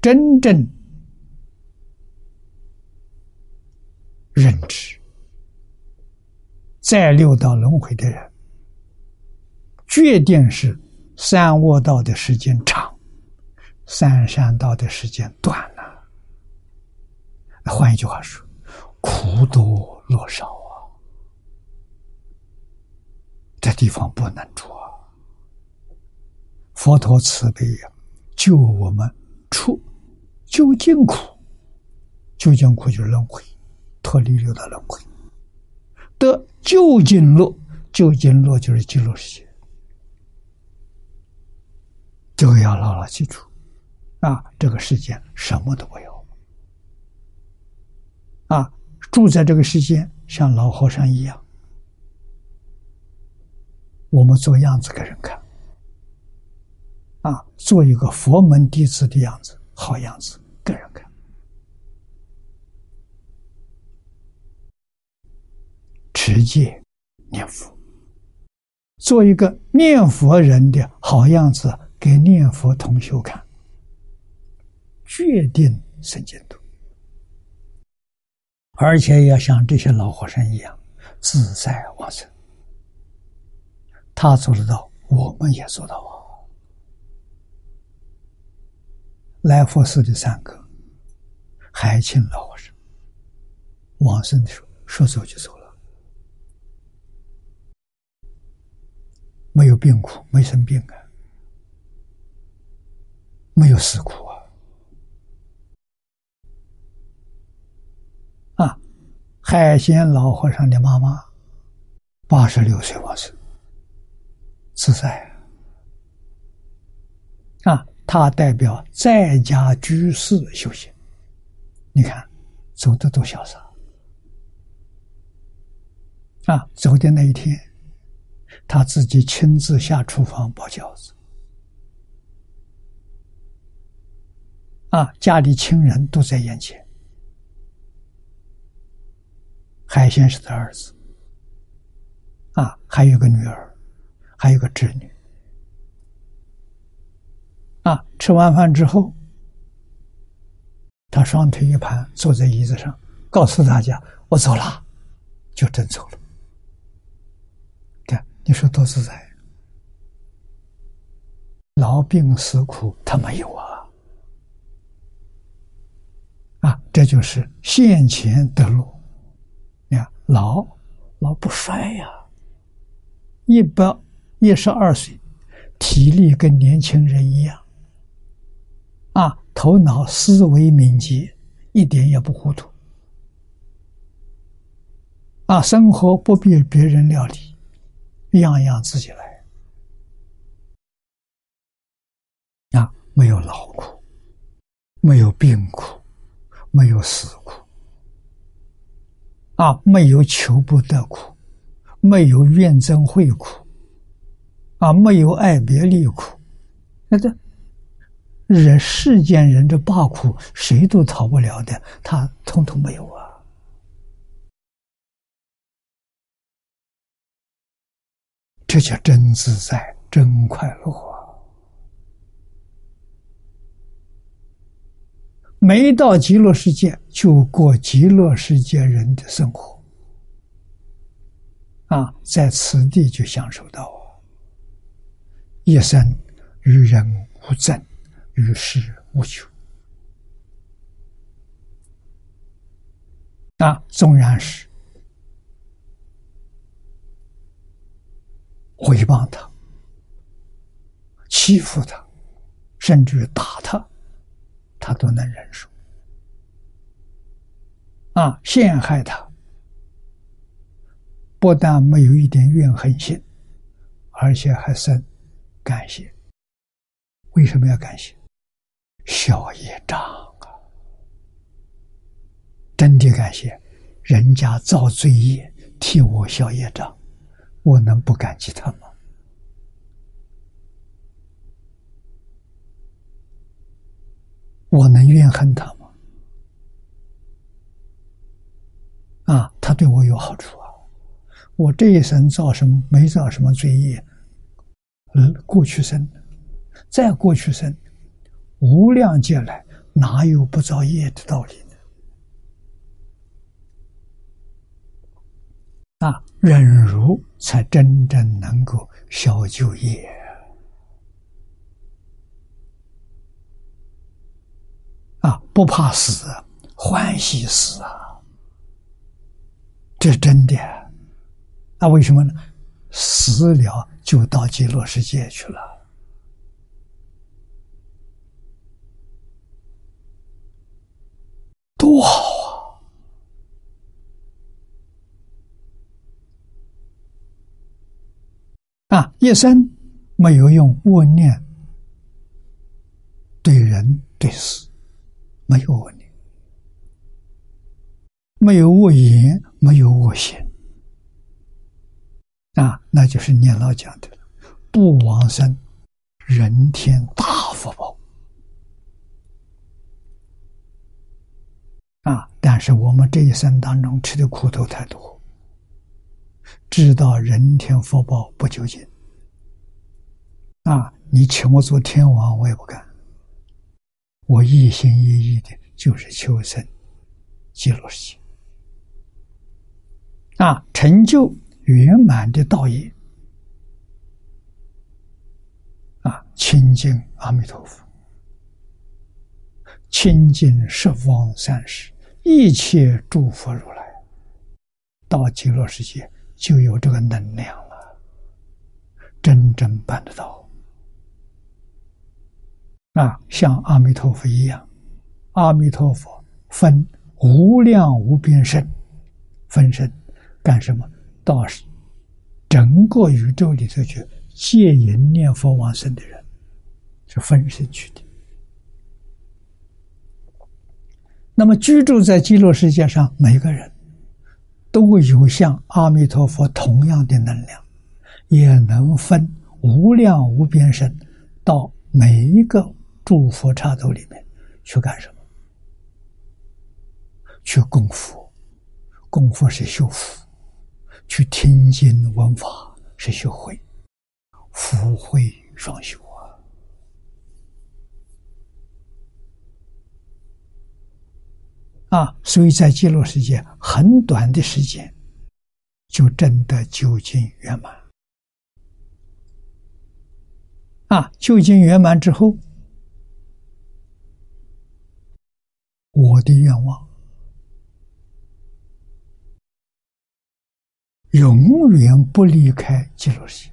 真正认知在六道轮回的人，决定是三卧道的时间长，三善道的时间短了。换一句话说。苦多乐少啊！这地方不能住啊！佛陀慈悲呀，救我们出究竟苦，究竟苦就是轮回，脱离六道轮回，得究竟乐，究竟乐就是极乐世界。这个要牢牢记住啊！这个世界什么都没有啊！住在这个世间，像老和尚一样，我们做样子给人看，啊，做一个佛门弟子的样子，好样子给人看，持戒念佛，做一个念佛人的好样子给念佛同修看，决定生净土，而且要像这些老和尚一样自在往生。他做得到，我们也做到啊！来佛寺的三个海清老和尚，往生的时候说走就走了，没有病苦，没生病啊。没有死苦啊！啊，海鲜老和尚的妈妈八十六岁往生，自在啊！他代表在家居士修行，你看走的多潇洒啊！走的那一天，他自己亲自下厨房包饺子。啊，家里亲人都在眼前。海鲜是的儿子，啊，还有个女儿，还有个侄女。啊，吃完饭之后，他双腿一盘，坐在椅子上，告诉大家：“我走了，就真走了。”看，你说多自在？劳病死苦他没有啊。啊，这就是现前得路。老老不衰呀，一百一十二岁，体力跟年轻人一样。啊，头脑思维敏捷，一点也不糊涂。啊，生活不必别人料理，样样自己来。啊，没有劳苦，没有病苦。没有死苦，啊，没有求不得苦，没有怨憎会苦，啊，没有爱别离苦，那这人世间人的八苦，谁都逃不了的，他通通没有啊！这叫真自在，真快乐。没到极乐世界，就过极乐世界人的生活，啊，在此地就享受到一生与人无争，与世无求，啊，纵然是诽谤他、欺负他，甚至打他。他都能忍受，啊，陷害他，不但没有一点怨恨心，而且还生感谢。为什么要感谢？消业障啊！真的感谢，人家造罪业替我消业障，我能不感激他吗？我能怨恨他吗？啊，他对我有好处啊！我这一生造什么没造什么罪业，嗯，过去生，再过去生，无量劫来哪有不造业的道理呢？啊，忍辱才真正能够消旧业。啊，不怕死，欢喜死啊！这真的。那为什么呢？死了就到极乐世界去了，多好啊！啊，一生没有用恶念对人对事。没有恶念，没有恶言，没有恶行，啊，那就是念老讲的不往生，人天大福报。啊，但是我们这一生当中吃的苦头太多，知道人天福报不究竟，啊，你请我做天王，我也不干。我一心一意的就是求生极乐世界，啊，成就圆满的道业，啊，亲近阿弥陀佛，亲近十方三世一切诸佛如来，到极乐世界就有这个能量了，真正办得到。啊，像阿弥陀佛一样，阿弥陀佛分无量无边身，分身干什么？到整个宇宙里头去戒淫念佛往生的人，是分身去的。那么居住在极乐世界上，每个人都有像阿弥陀佛同样的能量，也能分无量无边身到每一个。诸佛刹土里面去干什么？去供佛，供佛是修福；去听经闻法是修慧，福慧双修啊！啊，所以在极乐世界很短的时间，就真的究竟圆满。啊，究竟圆满之后。我的愿望，永远不离开极乐世界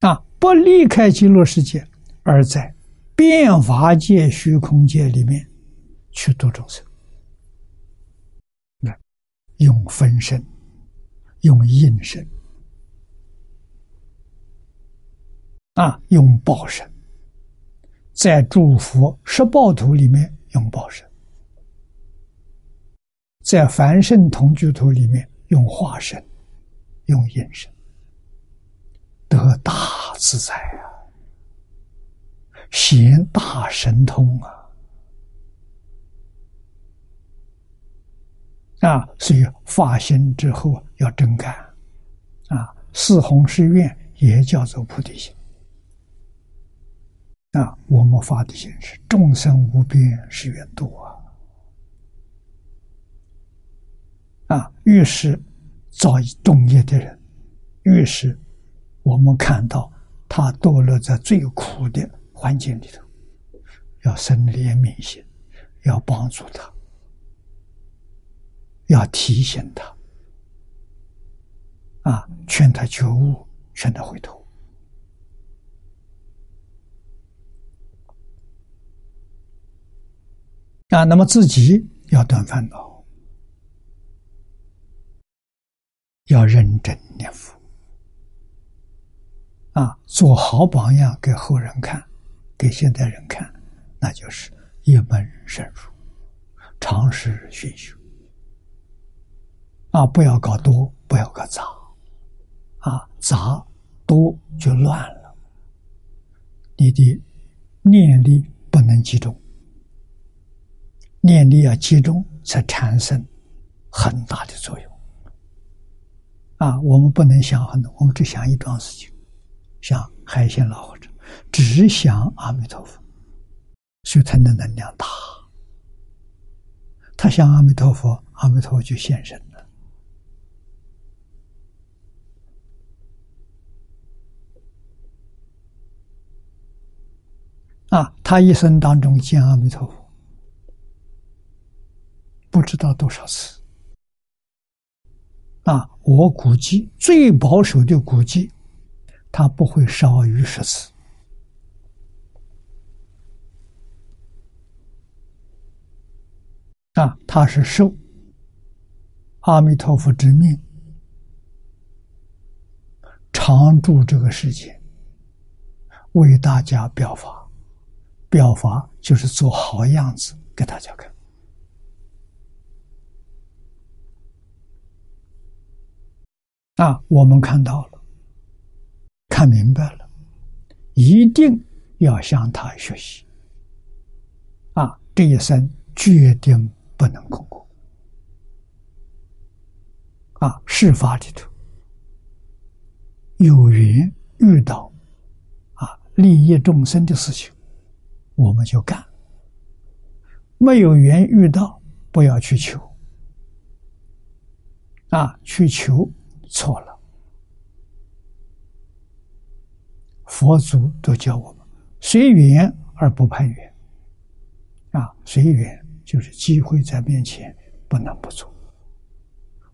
啊！不离开极乐世界，而在变法界、虚空界里面去度众生。用分身，用应身。啊，用报身，在诸佛十报图里面用报身，在凡圣同居图里面用化身，用应身，得大自在啊，显大神通啊！啊，所以发心之后要真干。啊，四弘誓愿也叫做菩提心。啊，我们发的心是众生无边誓愿度啊！啊，越是造重业的人，越是我们看到他堕落在最苦的环境里头，要生怜悯心，要帮助他，要提醒他，啊，劝他觉悟，劝他回头。啊，那么自己要断烦恼，要认真念佛，啊，做好榜样给后人看，给现代人看，那就是一门深入，长时熏修，啊，不要搞多，不要搞杂，啊，杂多就乱了，你的念力不能集中。念力要集中，才产生很大的作用。啊，我们不能想很多，我们只想一桩事情，想海鲜老和尚，只想阿弥陀佛，所以他的能量大。他想阿弥陀佛，阿弥陀佛就现身了。啊，他一生当中见阿弥陀佛。不知道多少次啊！我估计最保守的估计，他不会少于十次啊！他是受阿弥陀佛之命，常住这个世界，为大家表法，表法就是做好样子给大家看。啊，我们看到了，看明白了，一定要向他学习。啊，这一生决定不能空过。啊，事发里头有缘遇到啊利益众生的事情，我们就干；没有缘遇到，不要去求。啊，去求错了。佛祖都教我们随缘而不攀缘。啊，随缘就是机会在面前，不能不做。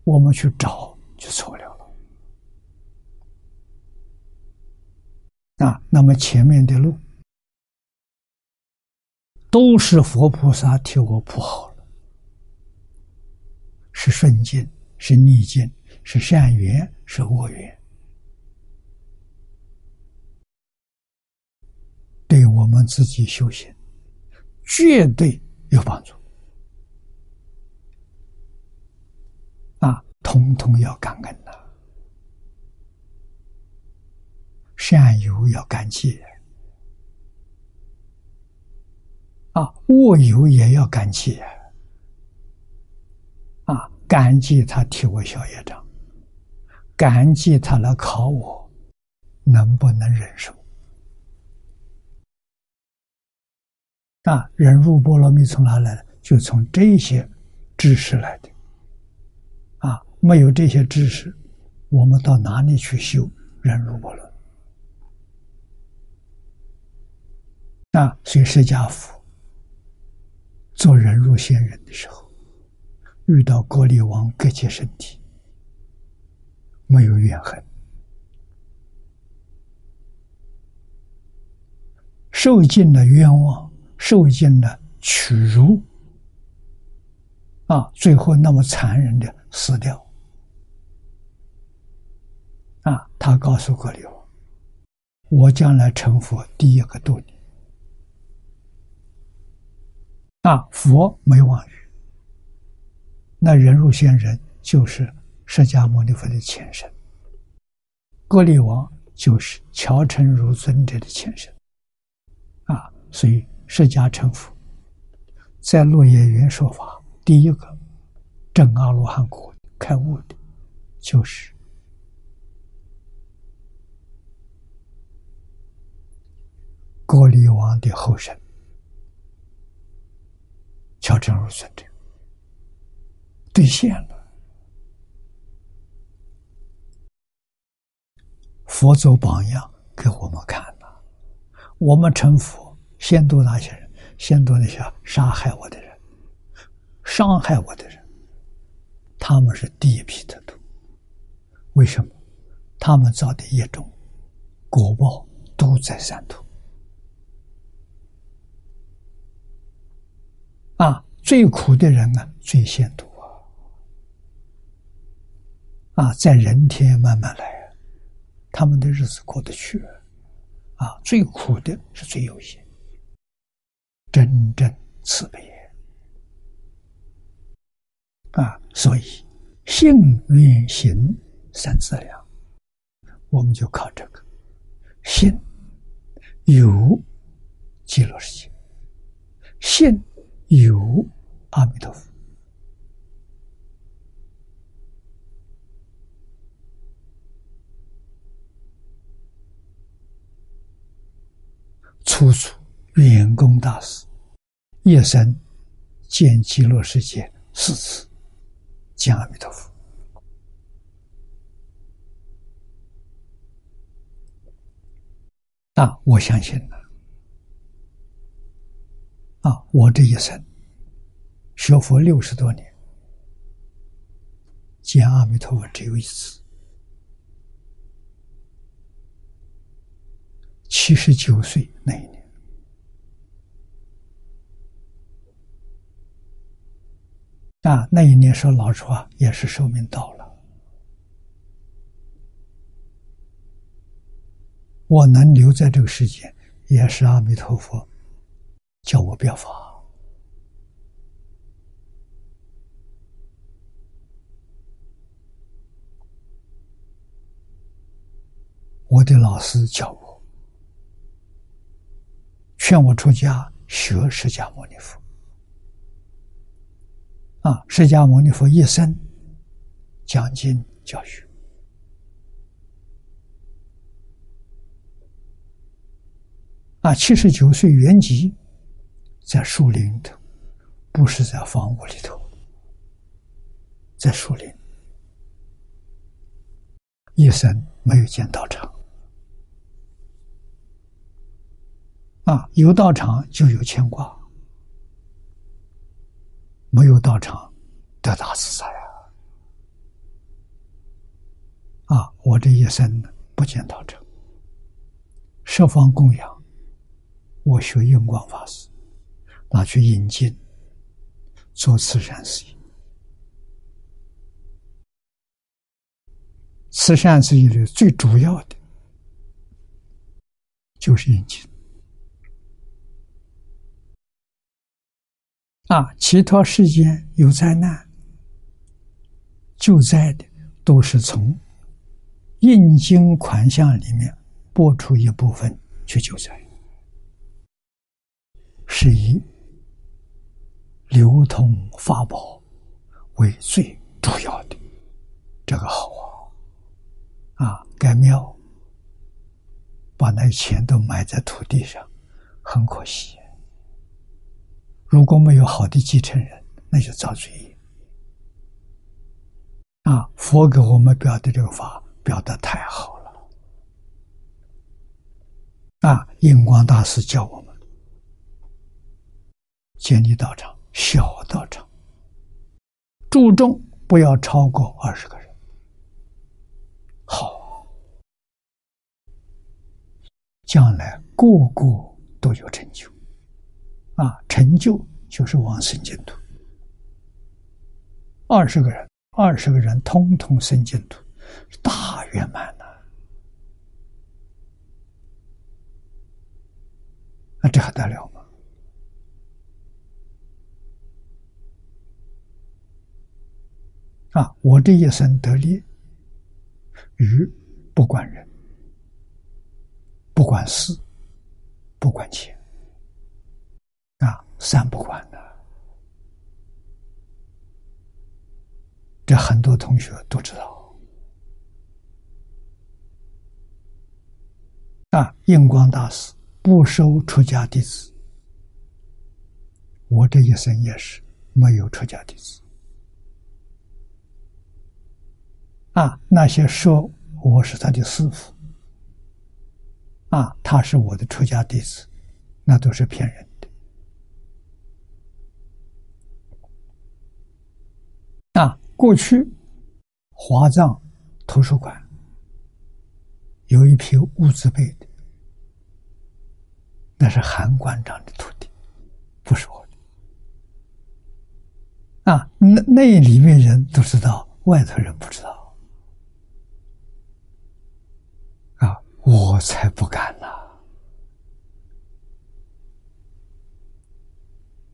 我们去找就错了了。啊，那么前面的路都是佛菩萨替我铺好了，是顺境。是逆境，是善缘，是恶缘，对我们自己修行绝对有帮助。啊，通通要感恩呐，善友要感激，啊，恶友也要感激。啊感激他替我消业障，感激他来考我，能不能忍受？啊，忍辱波罗蜜从哪来？就从这些知识来的。啊，没有这些知识，我们到哪里去修忍辱波罗？啊，随释迦佛做忍辱仙人的时候。遇到国力王割切身体，没有怨恨，受尽了冤枉，受尽了屈辱，啊，最后那么残忍的死掉，啊，他告诉国力王：“我将来成佛，第一个度你。”啊，佛没妄语。那人入仙人就是释迦牟尼佛的前身，歌利王就是乔成如尊者的前身，啊，所以释迦成佛，在落叶园说法，第一个正阿罗汉果开悟的，就是歌利王的后身，乔成如尊者。兑现了，佛祖榜样给我们看了。我们成佛，先度哪些人？先度那些杀害我的人、伤害我的人，他们是第一批的度。为什么？他们造的业种、果报都在三途。啊，最苦的人啊，最先度。啊，在人天慢慢来，他们的日子过得去。啊，最苦的是最有限，真正慈悲。啊，所以幸运行三资粮，我们就靠这个信有极乐世界，信有阿弥陀佛。初祖圆工大师一生见极乐世界四次，见阿弥陀佛。啊，我相信了。啊，我这一生学佛六十多年，见阿弥陀佛只有一次。七十九岁那一年，啊，那一年说老实话，也是寿命到了。我能留在这个世界，也是阿弥陀佛叫我表法。我的老师叫我。劝我出家学释迦牟尼佛啊！释迦牟尼佛一生讲经教学。啊，七十九岁圆寂在树林里头，不是在房屋里头，在树林，一生没有见道场。啊，有道场就有牵挂，没有道场得大自在啊！啊，我这一生不见道场，设方供养，我学印光法师，拿去引进，做慈善事业。慈善事业里最主要的就是引进。啊，其他世间有灾难、救灾的，都是从印经款项里面拨出一部分去救灾，是以流通法宝为最主要的。这个好啊！啊，盖庙把那钱都埋在土地上，很可惜。如果没有好的继承人，那就遭罪。啊，佛给我们表的这个法，表的太好了。啊，印光大师教我们建立道场，小道场，注重不要超过二十个人。好，将来个个都有成就。啊，成就就是往生净土。二十个人，二十个人通通生净土，大圆满呐！那这还得了吗？啊，我这一生得利，于不管人，不管事，不管钱。三不管的，这很多同学都知道。啊，印光大师不收出家弟子，我这一生也是没有出家弟子。啊，那些说我是他的师傅，啊，他是我的出家弟子，那都是骗人。啊，过去华藏图书馆有一批物资背的，那是韩馆长的徒弟，不是我的。啊，那那里面人都知道，外头人不知道。啊，我才不敢呢！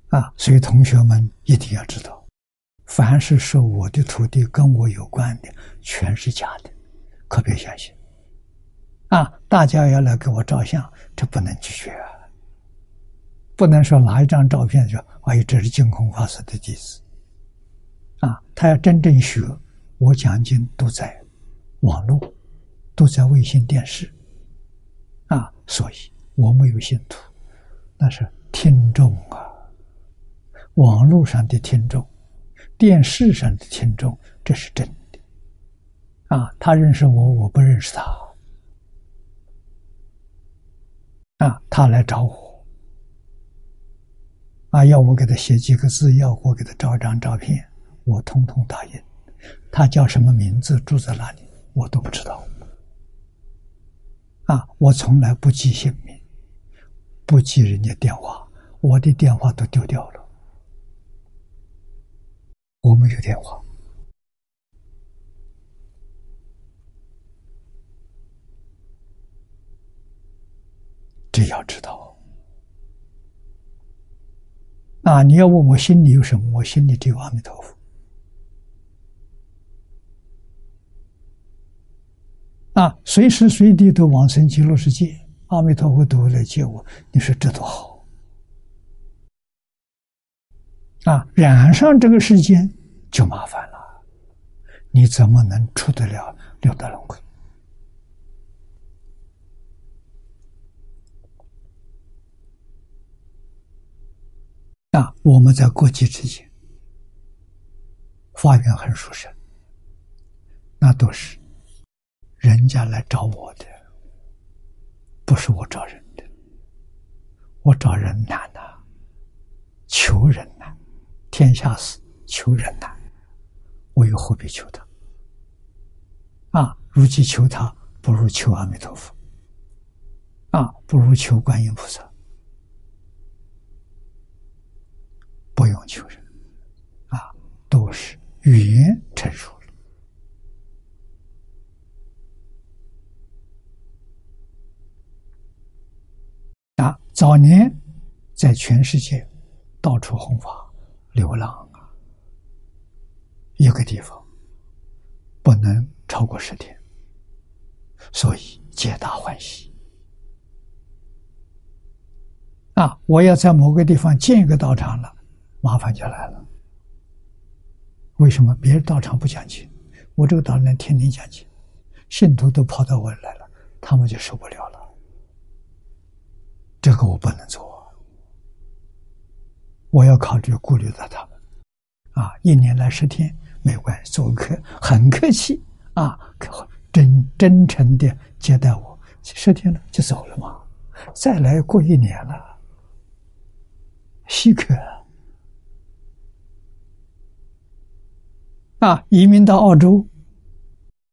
啊，所以同学们一定要知道。凡是说我的徒弟跟我有关的，全是假的，可别相信。啊，大家要来给我照相，这不能拒绝啊！不能说拿一张照片说：“哎，这是净空法师的弟子。”啊，他要真正学，我讲经都在网络，都在卫星电视。啊，所以我没有信徒，那是听众啊，网络上的听众。电视上的听众，这是真的啊！他认识我，我不认识他啊！他来找我啊，要我给他写几个字，要我给他照张照片，我通通答应。他叫什么名字，住在哪里，我都不知道啊！我从来不记姓名，不记人家电话，我的电话都丢掉了。我没有电话，这要知道啊！你要问我心里有什么，我心里只有阿弥陀佛啊！随时随地都往生极乐世界，阿弥陀佛都会来接我。你说这多好！啊，染上这个世间就麻烦了，你怎么能出得了六道轮回？那，我们在国际之间，法缘很殊胜，那都是人家来找我的，不是我找人的。我找人难呐，求人难，天下事求人难，我又何必求他？啊，如其求他，不如求阿弥陀佛。啊，不如求观音菩萨。不用求人，啊，都是语言成熟了。啊，早年在全世界到处弘法、流浪啊，一个地方不能超过十天，所以皆大欢喜。啊，我要在某个地方建一个道场了。麻烦就来了。为什么别人道场不讲经，我这个道场天天讲经，信徒都跑到我来了，他们就受不了了。这个我不能做，我要考虑顾虑到他们。啊，一年来十天没关系，做客很客气啊，真真诚的接待我，十天了就走了嘛，再来过一年了，稀客。啊，移民到澳洲，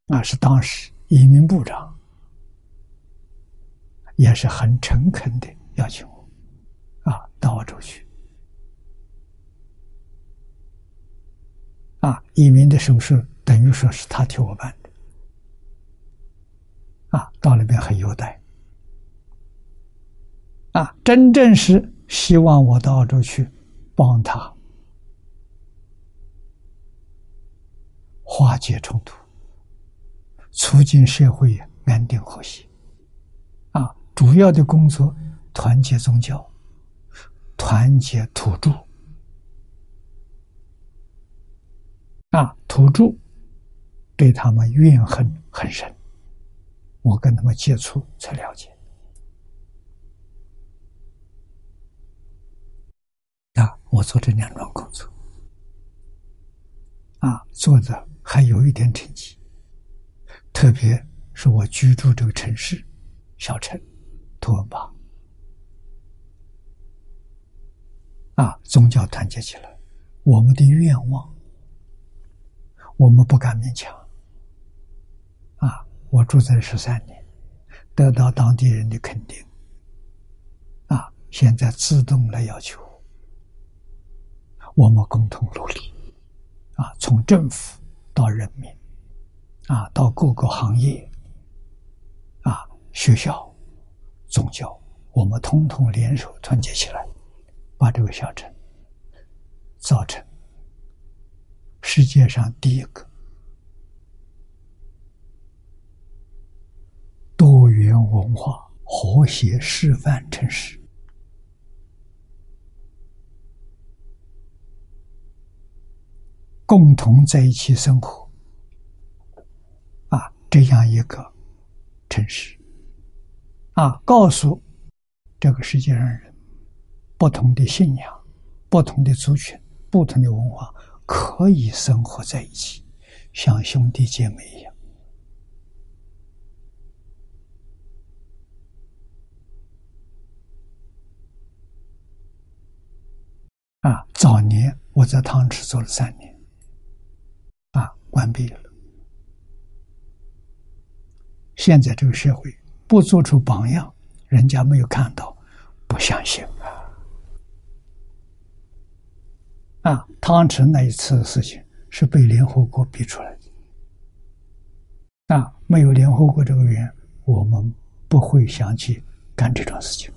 啊，是当时移民部长，也是很诚恳的邀请我，啊，到澳洲去。啊，移民的手续等于说是他替我办的，啊，到那边很优待，啊，真正是希望我到澳洲去帮他。化解冲突，促进社会安定和谐。啊，主要的工作团结宗教，团结土著。啊，土著对他们怨恨很深，我跟他们接触才了解。啊，我做这两桩工作，啊，做的。还有一点成绩，特别是我居住这个城市，小城，图文巴，啊，宗教团结起来，我们的愿望，我们不敢勉强，啊，我住在十三年，得到当地人的肯定，啊，现在自动来要求，我们共同努力，啊，从政府。到人民，啊，到各个行业，啊，学校、宗教，我们统统联手团结起来，把这个小城造成世界上第一个多元文化和谐示范城市。共同在一起生活，啊，这样一个城市，啊，告诉这个世界上人，不同的信仰、不同的族群、不同的文化可以生活在一起，像兄弟姐妹一样。啊，早年我在汤池做了三年。啊关闭了。现在这个社会不做出榜样，人家没有看到，不相信啊！汤池那一次的事情是被联合国逼出来的。啊，没有联合国这个缘，我们不会想起干这种事情。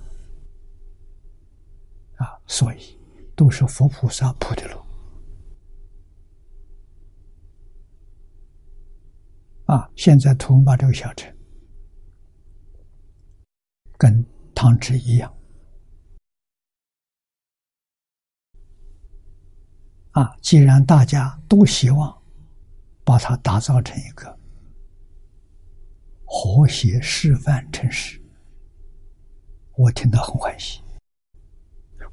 啊，所以都是佛菩萨铺的路。啊！现在图文巴这个小城跟汤池一样啊。既然大家都希望把它打造成一个和谐示范城市，我听到很欢喜。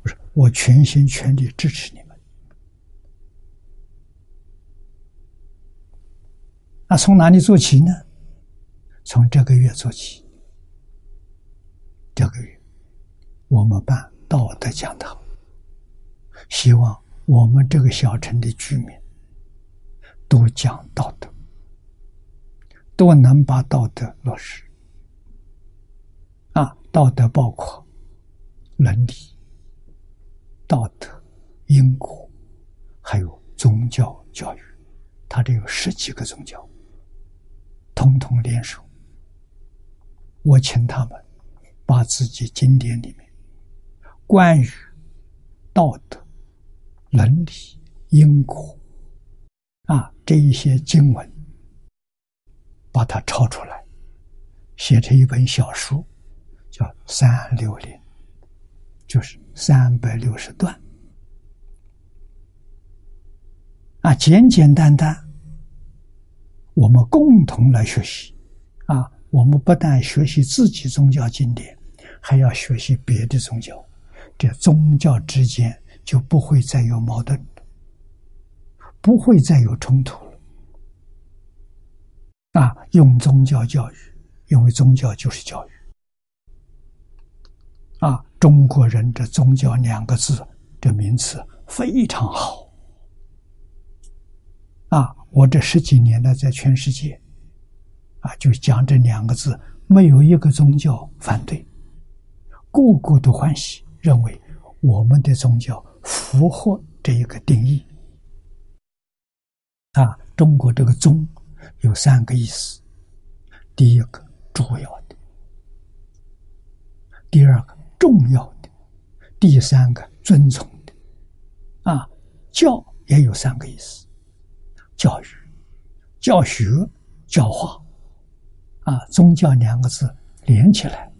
我说我全心全力支持你们。那从哪里做起呢？从这个月做起。这个月我们办道德讲堂，希望我们这个小城的居民都讲道德，都能把道德落实。啊，道德包括伦理、道德、因果，还有宗教教育，他这有十几个宗教。统统联手，我请他们把自己经典里面关于道德、伦理、因果啊这一些经文，把它抄出来，写成一本小书，叫《三六零》，就是三百六十段啊，简简单单。我们共同来学习，啊，我们不但学习自己宗教经典，还要学习别的宗教，这宗教之间就不会再有矛盾，不会再有冲突了。啊，用宗教教育，因为宗教就是教育。啊，中国人的宗教两个字的名词非常好。啊。我这十几年呢，在全世界，啊，就讲这两个字，没有一个宗教反对，个个都欢喜，认为我们的宗教符合这一个定义。啊，中国这个宗有三个意思：第一个主要的，第二个重要的，第三个尊崇的。啊，教也有三个意思。教育、教学、教化，啊，宗教两个字连起来，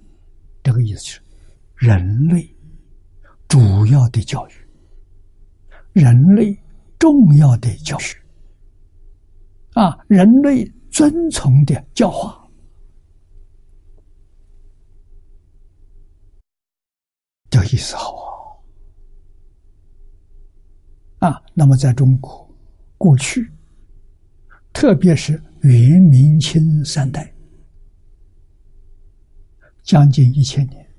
这个意思是人类主要的教育，人类重要的教训，啊，人类遵从的教化，这意思好啊！啊，那么在中国过去。特别是元、明、清三代，将近一千年，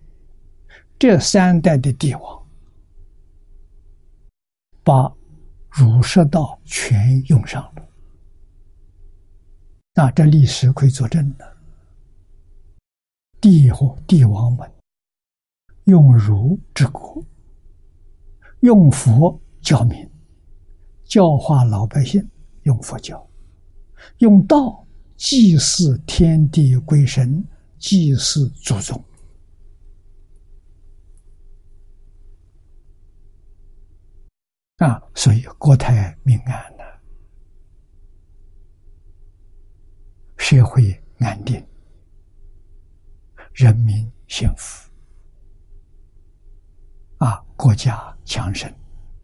这三代的帝王把儒释道全用上了，那这历史可以作证的。帝和帝王们用儒治国，用佛教民，教化老百姓，用佛教。用道祭祀天地鬼神，祭祀祖宗啊，所以国泰民安呐，社会安定，人民幸福啊，国家强盛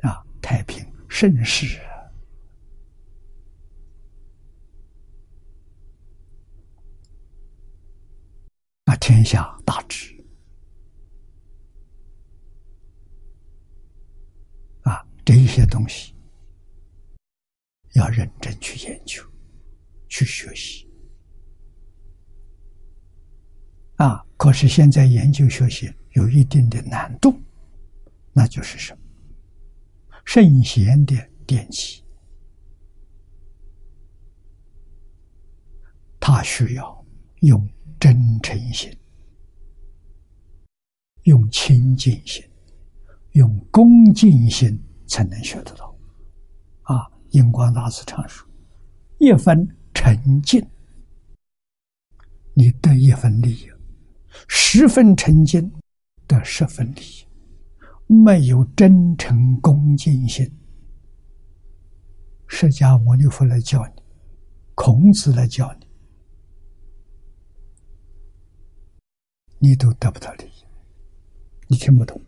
啊，太平盛世。啊，天下大治啊，这一些东西要认真去研究、去学习啊。可是现在研究学习有一定的难度，那就是什么？圣贤的典籍，他需要用。真诚心，用清净心，用恭敬心，才能学得到。啊，印光大师常说：“一分沉静，你得一分利益；十分沉静，得十分利益。没有真诚恭敬心，释迦牟尼佛来教你，孔子来教你。”你都得不到利益，你听不懂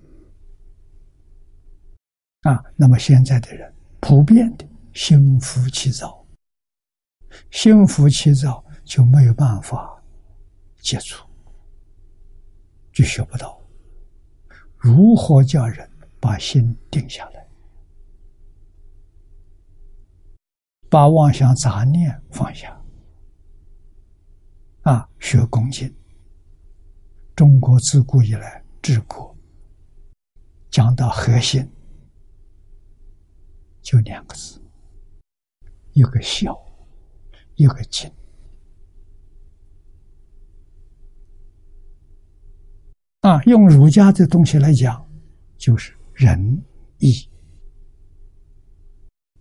啊？那么现在的人普遍的心浮气躁，心浮气躁，就没有办法接触，就学不到如何叫人把心定下来，把妄想杂念放下。啊，学恭敬。中国自古以来治国讲到核心，就两个字：一个孝，一个敬。啊，用儒家的东西来讲，就是仁义。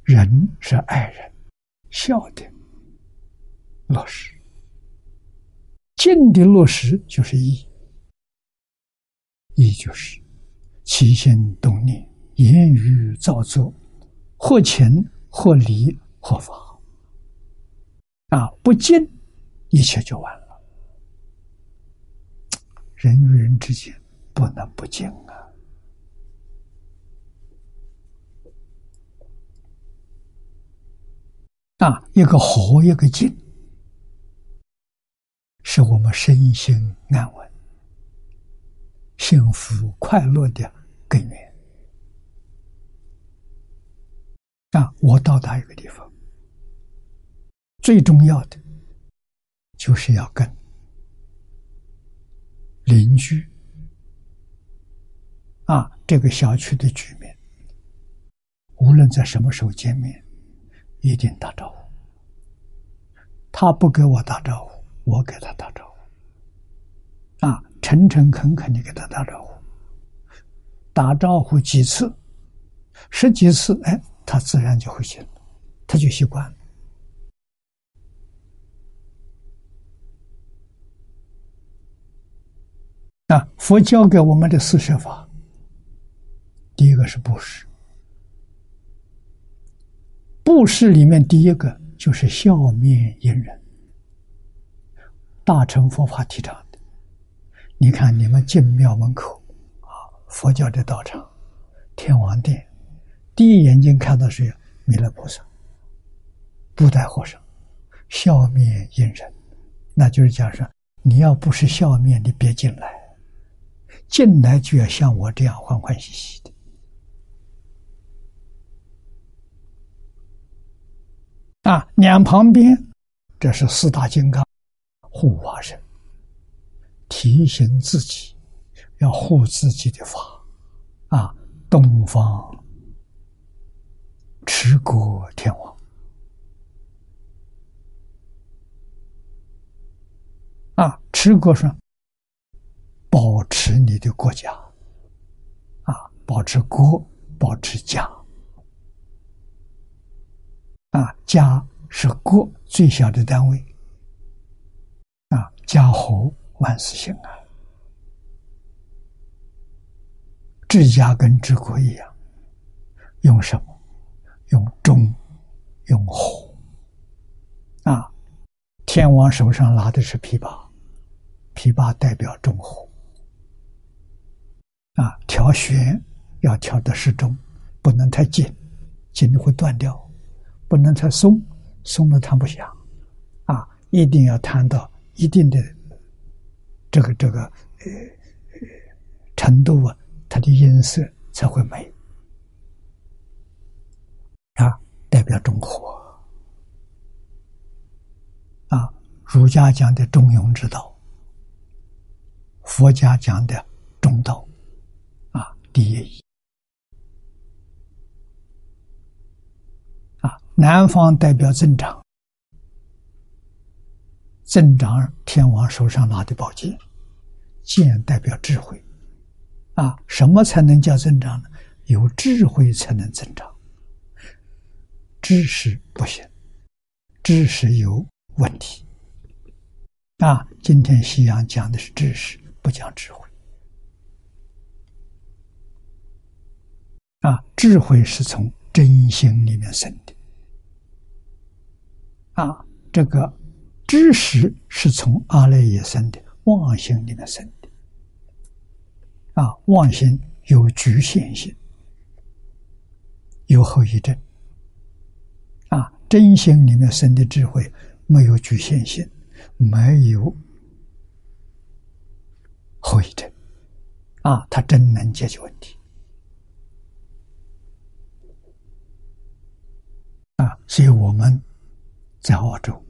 仁是爱人，孝的落实。敬的落实就是义，义就是起心动念、言语造作，或情或理或法。啊，不敬，一切就完了。人与人之间不能不敬啊！啊，一个和，一个静。是我们身心安稳、幸福快乐的根源。啊，我到达一个地方，最重要的就是要跟邻居啊，这个小区的居民，无论在什么时候见面，一定打招呼。他不给我打招呼。我给他打招呼，啊，诚诚恳恳的给他打招呼，打招呼几次，十几次，哎，他自然就会信了，他就习惯了。啊，佛教给我们的四摄法，第一个是布施，布施里面第一个就是笑面迎人。大乘佛法提倡的，你看你们进庙门口啊，佛教的道场、天王殿，第一眼睛看到是弥勒菩萨、布袋和尚，笑面迎人，那就是讲说，你要不是笑面，你别进来，进来就要像我这样欢欢喜喜的。啊，两旁边，这是四大金刚。护法神提醒自己要护自己的法啊！东方持国天王啊，持国说保持你的国家啊，保持国，保持家啊，家是国最小的单位。啊，家和万事兴啊！治家跟治国一样，用什么？用中，用和。啊，天王手上拿的是琵琶，琵琶代表中和。啊，调弦要调的适中，不能太紧，紧的会断掉；不能太松，松了弹不响。啊，一定要弹到。一定的这个这个呃程度啊，它的音色才会美啊，代表中和啊。儒家讲的中庸之道，佛家讲的中道啊，第一啊，南方代表增长。增长天王手上拿的宝剑，剑代表智慧，啊，什么才能叫增长呢？有智慧才能增长，知识不行，知识有问题。啊，今天西洋讲的是知识，不讲智慧。啊，智慧是从真心里面生的，啊，这个。知识是从阿赖耶生的妄心里面生的，啊，妄心有局限性，有后遗症，真心里面生的智慧，没有局限性，没有后遗症，啊，他真能解决问题，啊，所以我们在澳洲，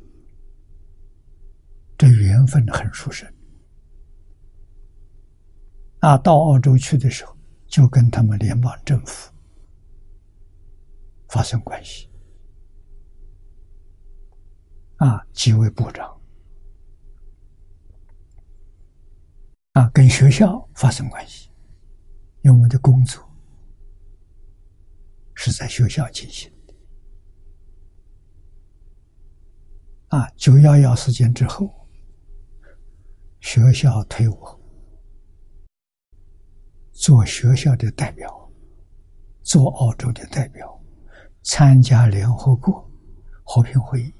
这缘分很殊胜，啊，到澳洲去的时候，就跟他们联邦政府发生关系。啊，几位部长啊，跟学校发生关系，因为我们的工作是在学校进行的。啊，九幺幺事件之后，学校推我做学校的代表，做澳洲的代表，参加联合国和平会议。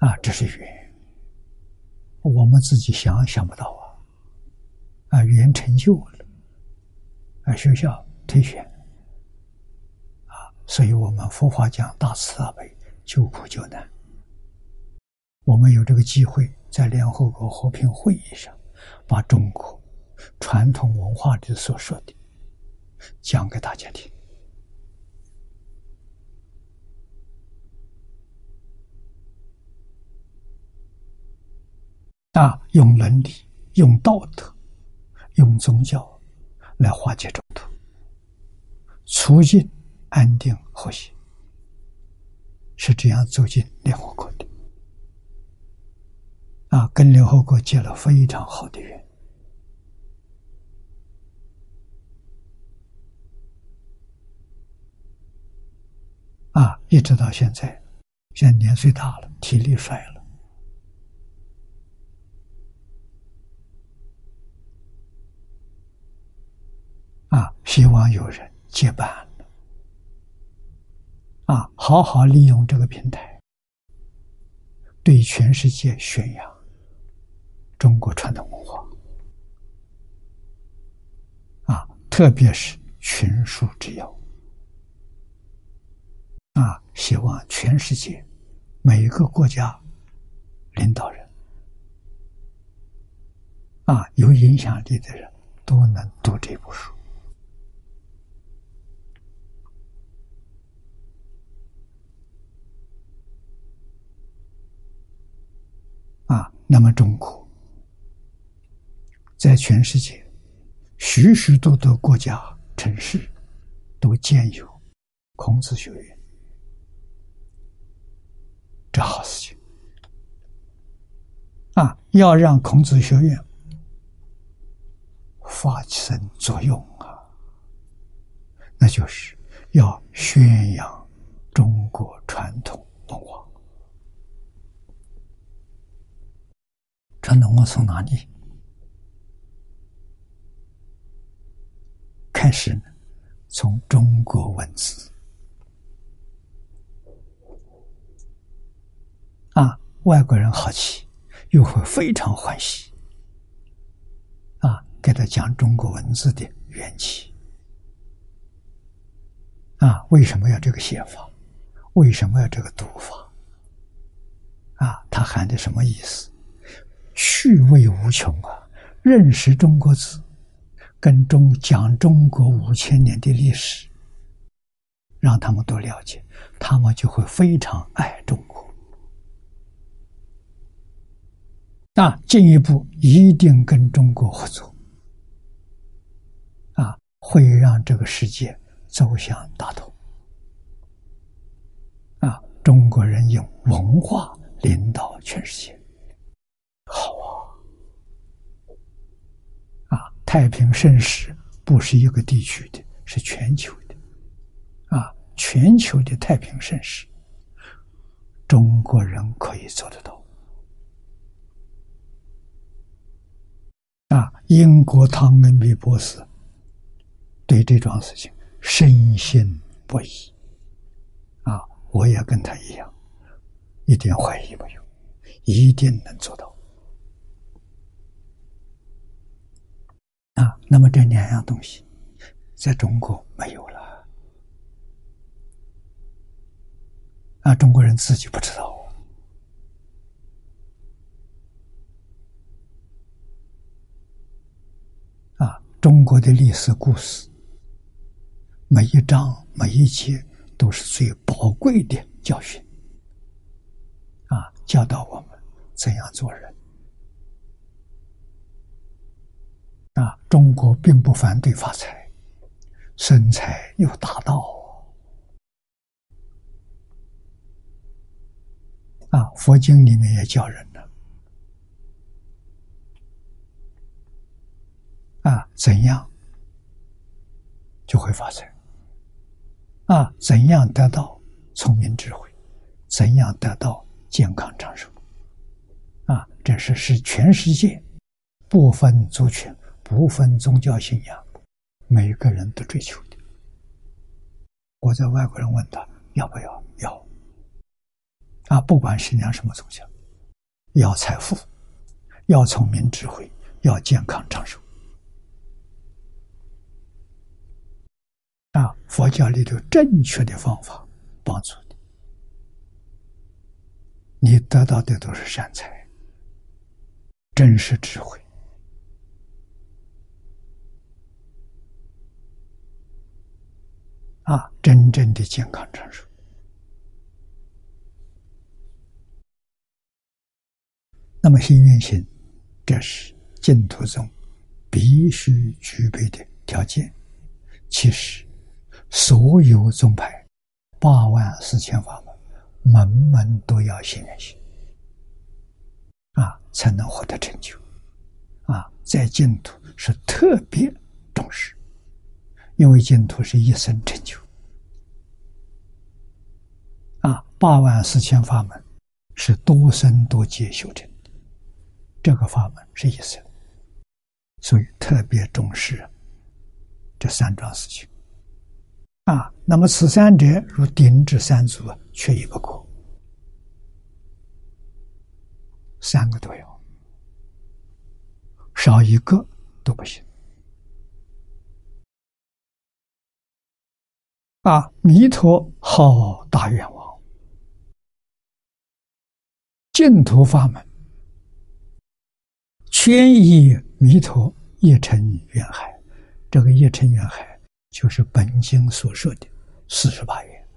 啊，这是缘，我们自己想想不到啊！啊，缘成就了，啊，学校推选，啊，所以我们佛法讲大慈大悲，救苦救难。我们有这个机会，在联合国和平会议上，把中国传统文化里所说的讲给大家听。啊，用伦理、用道德、用宗教来化解冲突，促进安定和谐，是这样走进联合国的。啊，跟联合国结了非常好的缘。啊，一直到现在，现在年岁大了，体力衰了。啊，希望有人接班啊，好好利用这个平台，对全世界宣扬中国传统文化。啊，特别是群书之要。啊，希望全世界每一个国家领导人，啊，有影响力的人都能读这部书。啊，那么中国在全世界许许多多国家城市都建有孔子学院，这好事情啊！要让孔子学院发生作用啊，那就是要宣扬中国传统文化。传统文化从哪里开始呢？从中国文字啊，外国人好奇，又会非常欢喜啊，给他讲中国文字的缘起啊，为什么要这个写法？为什么要这个读法？啊，它含的什么意思？趣味无穷啊！认识中国字，跟中讲中国五千年的历史，让他们都了解，他们就会非常爱中国。那进一步一定跟中国合作，啊，会让这个世界走向大同。啊，中国人用文化领导全世界。好啊！啊，太平盛世不是一个地区的，是全球的。啊，全球的太平盛世，中国人可以做得到。啊，英国汤恩比博士对这桩事情深信不疑。啊，我也跟他一样，一点怀疑没有，一定能做到。啊，那么这两样东西，在中国没有了。啊，中国人自己不知道。啊，中国的历史故事，每一章每一节都是最宝贵的教训。啊，教导我们怎样做人。啊，中国并不反对发财，生财有大道。啊，佛经里面也教人了。啊，怎样就会发财？啊，怎样得到聪明智慧？怎样得到健康长寿？啊，这是是全世界不分族群、不分宗教信仰，每个人都追求的。我在外国人问他要不要，要。啊，不管信仰什么宗教，要财富，要聪明智慧，要健康长寿。啊，佛教里头正确的方法帮助你，你得到的都是善财，真实智慧，啊，真正的健康长寿。那么，心愿行，这是净土中必须具备的条件。其实，所有宗派八万四千法门，门门都要心愿行啊，才能获得成就。啊，在净土是特别重视，因为净土是一生成就。啊，八万四千法门是多生多劫修成。这个法门是一生，所以特别重视这三桩事情啊。那么此三者如顶至三足，缺一不可，三个都要，少一个都不行。啊，弥陀好大愿望，净土法门。千亿弥陀一尘缘海，这个一尘缘海就是本经所说的四十八愿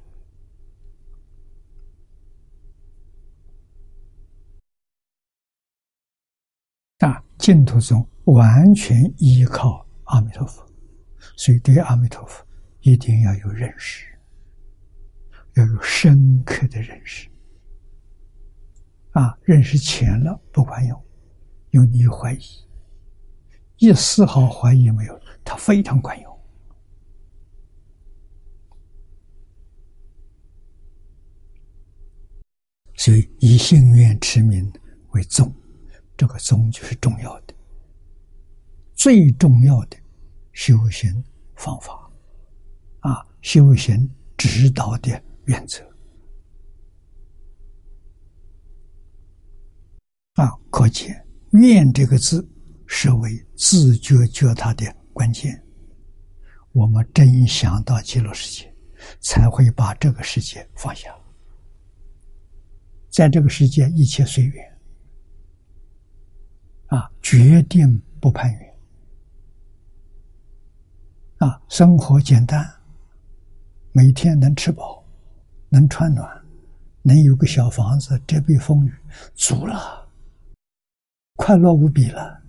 啊。净土中完全依靠阿弥陀佛，所以对阿弥陀佛一定要有认识，要有深刻的认识啊。认识浅了不管用。有你怀疑，一丝毫怀疑没有，它非常管用。所以以信愿持名为宗，这个宗就是重要的、最重要的修行方法啊，修行指导的原则啊，可见。愿这个字是为自觉觉他的关键。我们真想到极乐世界，才会把这个世界放下。在这个世界，一切随缘，啊，决定不攀缘，啊，生活简单，每天能吃饱，能穿暖，能有个小房子遮蔽风雨，足了。快乐无比了，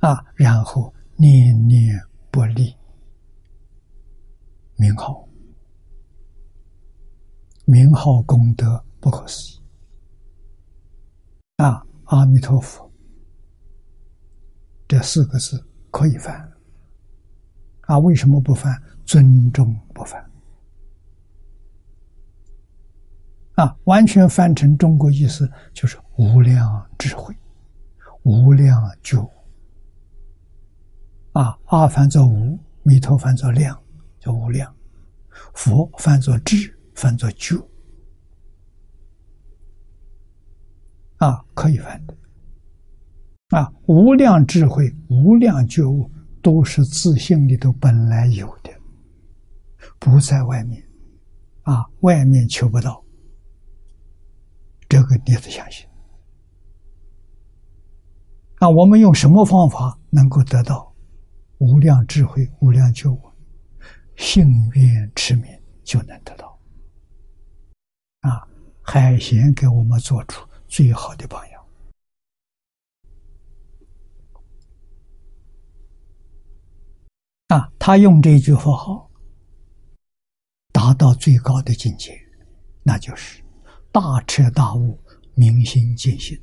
啊！然后念念不离名号，名号功德不可思议啊！阿弥陀佛，这四个字可以翻啊？为什么不翻？尊重不翻。啊，完全翻成中国意思就是无量智慧，无量觉。啊，阿翻作无，弥陀翻作量，叫无量；佛翻作智，翻作觉。啊，可以翻的。啊，无量智慧、无量觉悟，都是自信里头本来有的，不在外面。啊，外面求不到，这个你得相信。那，我们用什么方法能够得到无量智慧、无量觉悟？信愿持名就能得到。啊，海贤给我们做出最好的榜样。啊，他用这句佛号达到最高的境界，那就是大彻大悟、明心见性。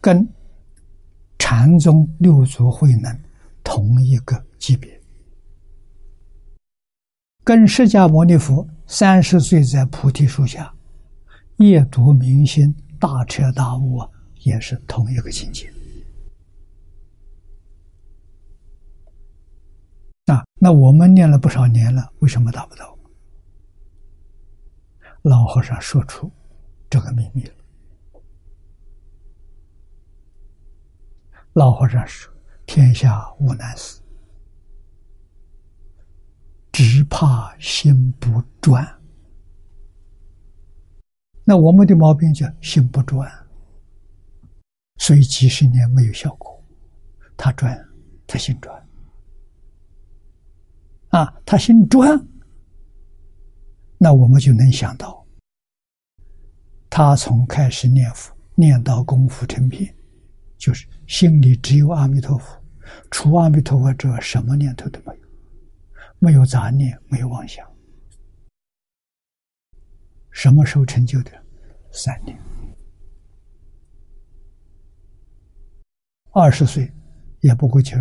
跟禅宗六祖慧能同一个级别，跟释迦牟尼佛三十岁在菩提树下夜读明心大彻大悟啊，也是同一个境界。啊，那我们念了不少年了，为什么达不到？老和尚说出这个秘密了。老和尚说：“天下无难事，只怕心不专。那我们的毛病叫心不专，所以几十年没有效果。他转，他心转，啊，他姓庄，那我们就能想到，他从开始念佛念到功夫成片。”就是心里只有阿弥陀佛，除阿弥陀佛之外，什么念头都没有，没有杂念，没有妄想。什么时候成就的？三年，二十岁也不过就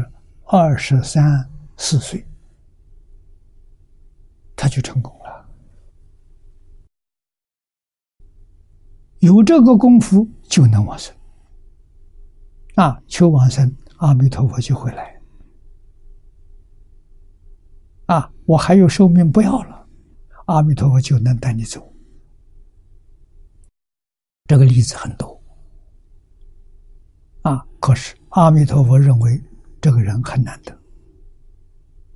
二十三四岁，他就成功了。有这个功夫，就能往生。啊，求往生，阿弥陀佛就会来。啊，我还有寿命不要了，阿弥陀佛就能带你走。这个例子很多。啊，可是阿弥陀佛认为这个人很难得，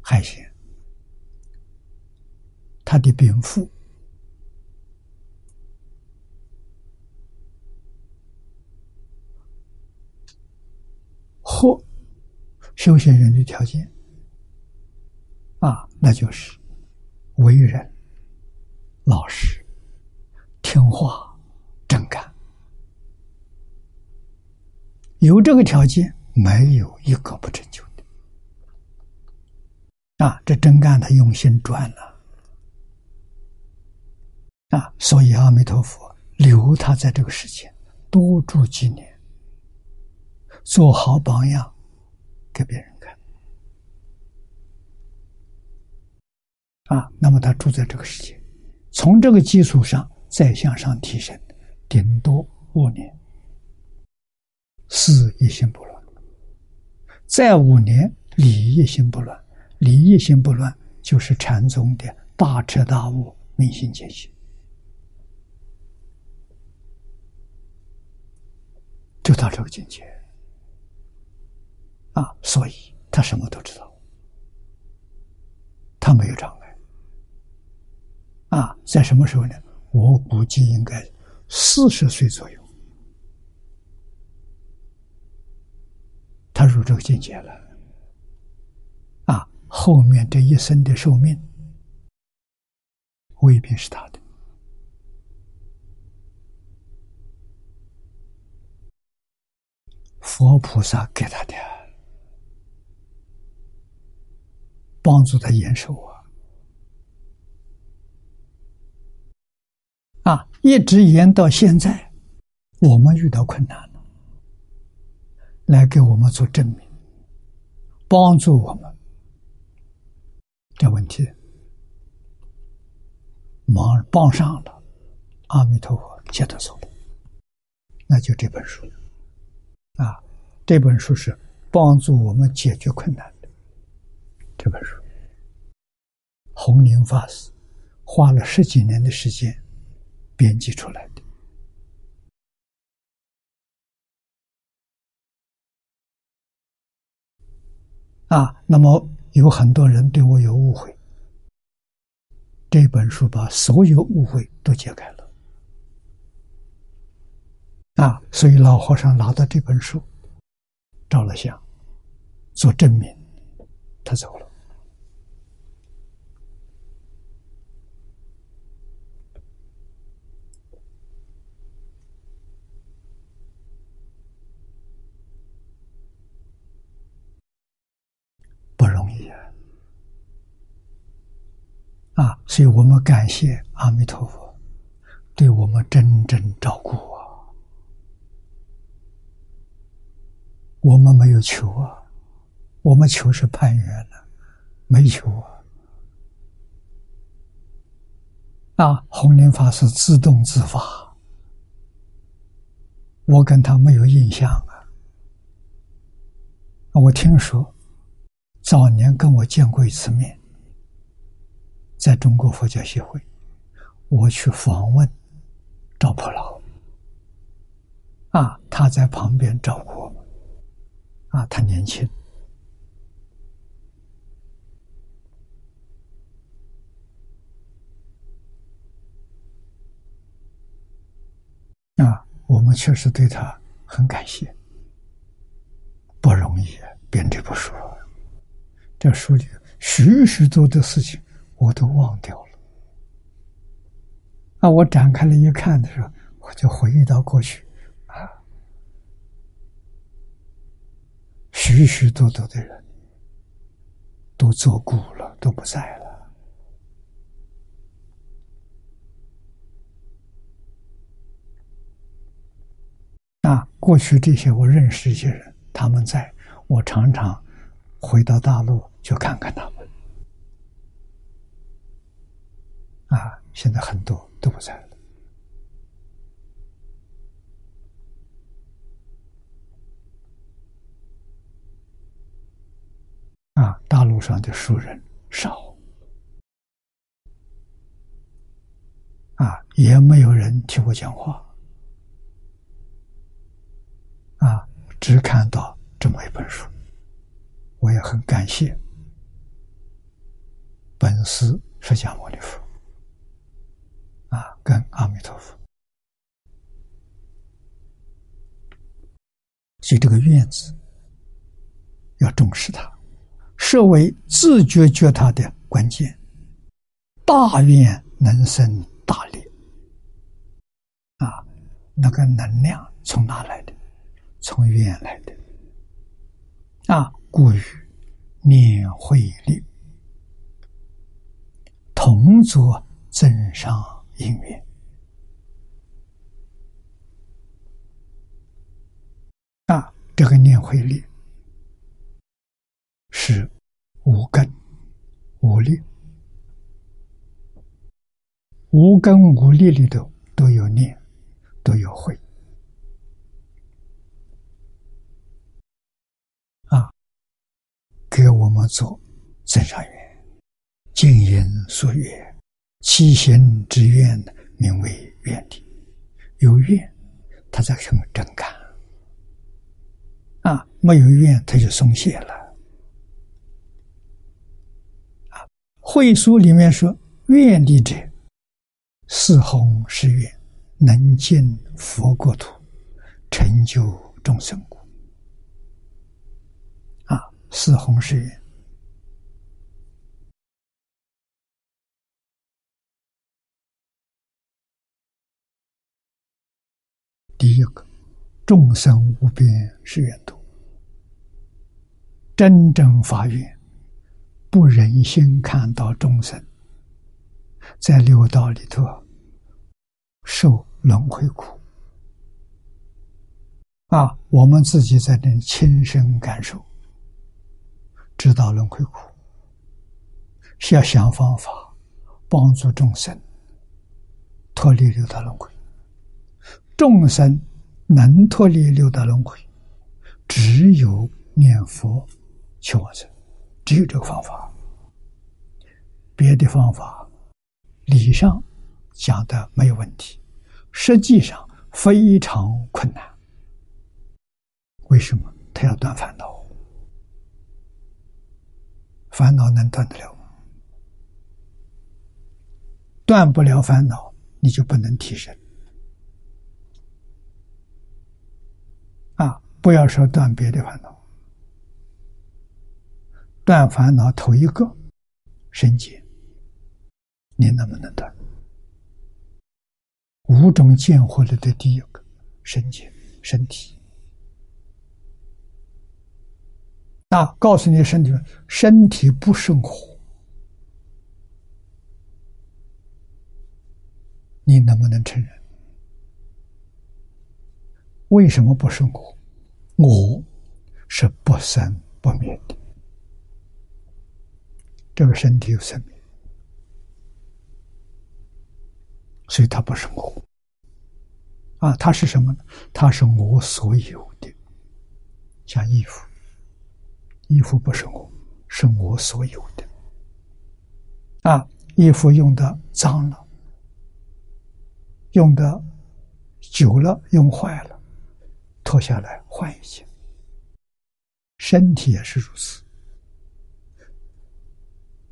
还行。他的禀赋。或修行人的条件啊，那就是为人老实、听话、真干。有这个条件，没有一个不成就的。啊，这真干他用心专了啊，所以阿弥陀佛留他在这个世间多住几年。做好榜样，给别人看啊！那么他住在这个世界，从这个基础上再向上提升，顶多五年，四一心不乱；再五年，理一心不乱。理一心不乱，就是禅宗的大彻大悟、明心见性，就到这个境界。啊，所以他什么都知道，他没有障碍。啊，在什么时候呢？我估计应该四十岁左右，他入这个境界了。啊，后面这一生的寿命未必是他的，佛菩萨给他的。帮助他延寿啊！啊，一直延到现在，我们遇到困难了，来给我们做证明，帮助我们。这问题忙帮上了，阿弥陀佛接得走，那就这本书啊，这本书是帮助我们解决困难的这本书。弘宁法师花了十几年的时间编辑出来的啊，那么有很多人对我有误会这本书把所有误会都解开了。啊，所以老和尚拿到这本书，照了相，做证明，他走了。不容易啊！啊，所以我们感谢阿弥陀佛，对我们真正照顾啊。我们没有求啊，我们求是攀缘了，没求啊。啊，弘莲法师自动自发，我跟他没有印象啊。我听说。早年跟我见过一次面，在中国佛教协会，我去访问赵普老，啊，他在旁边照顾我，啊，他年轻，啊，我们确实对他很感谢，不容易编这部书。这书里许许多多事情我都忘掉了。啊，我展开了一看的时候，我就回忆到过去，啊，许许多多的人都作古了，都不在了。那，过去这些我认识一些人，他们在我常常回到大陆。就看看他们，啊，现在很多都不在了，啊，大陆上的熟人少，啊，也没有人替我讲话，啊，只看到这么一本书，我也很感谢。本师释迦牟尼佛啊，跟阿弥陀佛，所以这个院子要重视它，设为自觉觉他的关键。大愿能生大利啊，那个能量从哪来的？从愿来的啊，故于念慧力。同作增上因缘啊，这个念慧力是无根无力，无根无力里头都有念，都有慧啊，给我们做增上缘。静言所愿，七行之愿名为愿力。有愿，他才肯真干。啊，没有愿，他就松懈了。啊，会书里面说，愿力者，四弘誓愿，能见佛国土，成就众生故。啊，四弘誓愿。第一个，众生无边誓愿度，真正发愿，不忍心看到众生在六道里头受轮回苦啊！我们自己在那亲身感受，知道轮回苦，是要想方法帮助众生脱离六道轮回。众生能脱离六道轮回，只有念佛求往生，只有这个方法。别的方法，理上讲的没有问题，实际上非常困难。为什么？他要断烦恼，烦恼能断得了吗？断不了烦恼，你就不能提升。啊，不要说断别的烦恼，断烦恼头一个，身结，你能不能断？五种见火里的第一个，身结，身体。那，告诉你身体，身体不生火，你能不能承认？为什么不生火？我是不生不灭的，这个身体有生命，所以它不是我。啊，它是什么呢？它是我所有的，像衣服。衣服不是我，是我所有的。啊，衣服用的脏了，用的久了，用坏了，脱下来换一件。身体也是如此，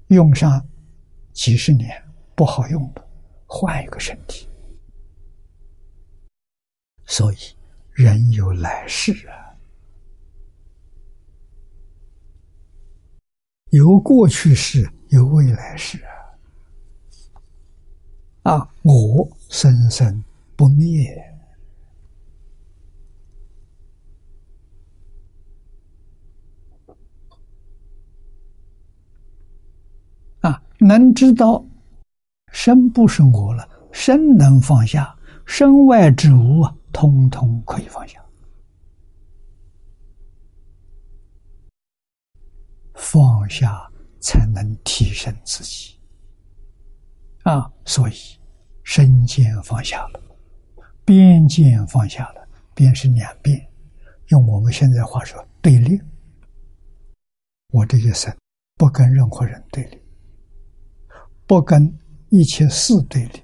用上几十年不好用的，换一个身体。所以，人有来世啊。有过去世，有未来世啊！啊，我生生不灭啊！能知道身不是我了，身能放下，身外之物啊，通通可以放下。放下才能提升自己啊！所以身见放下了，边见放下了，边是两边。用我们现在话说，对立。我这一生不跟任何人对立，不跟一切事对立，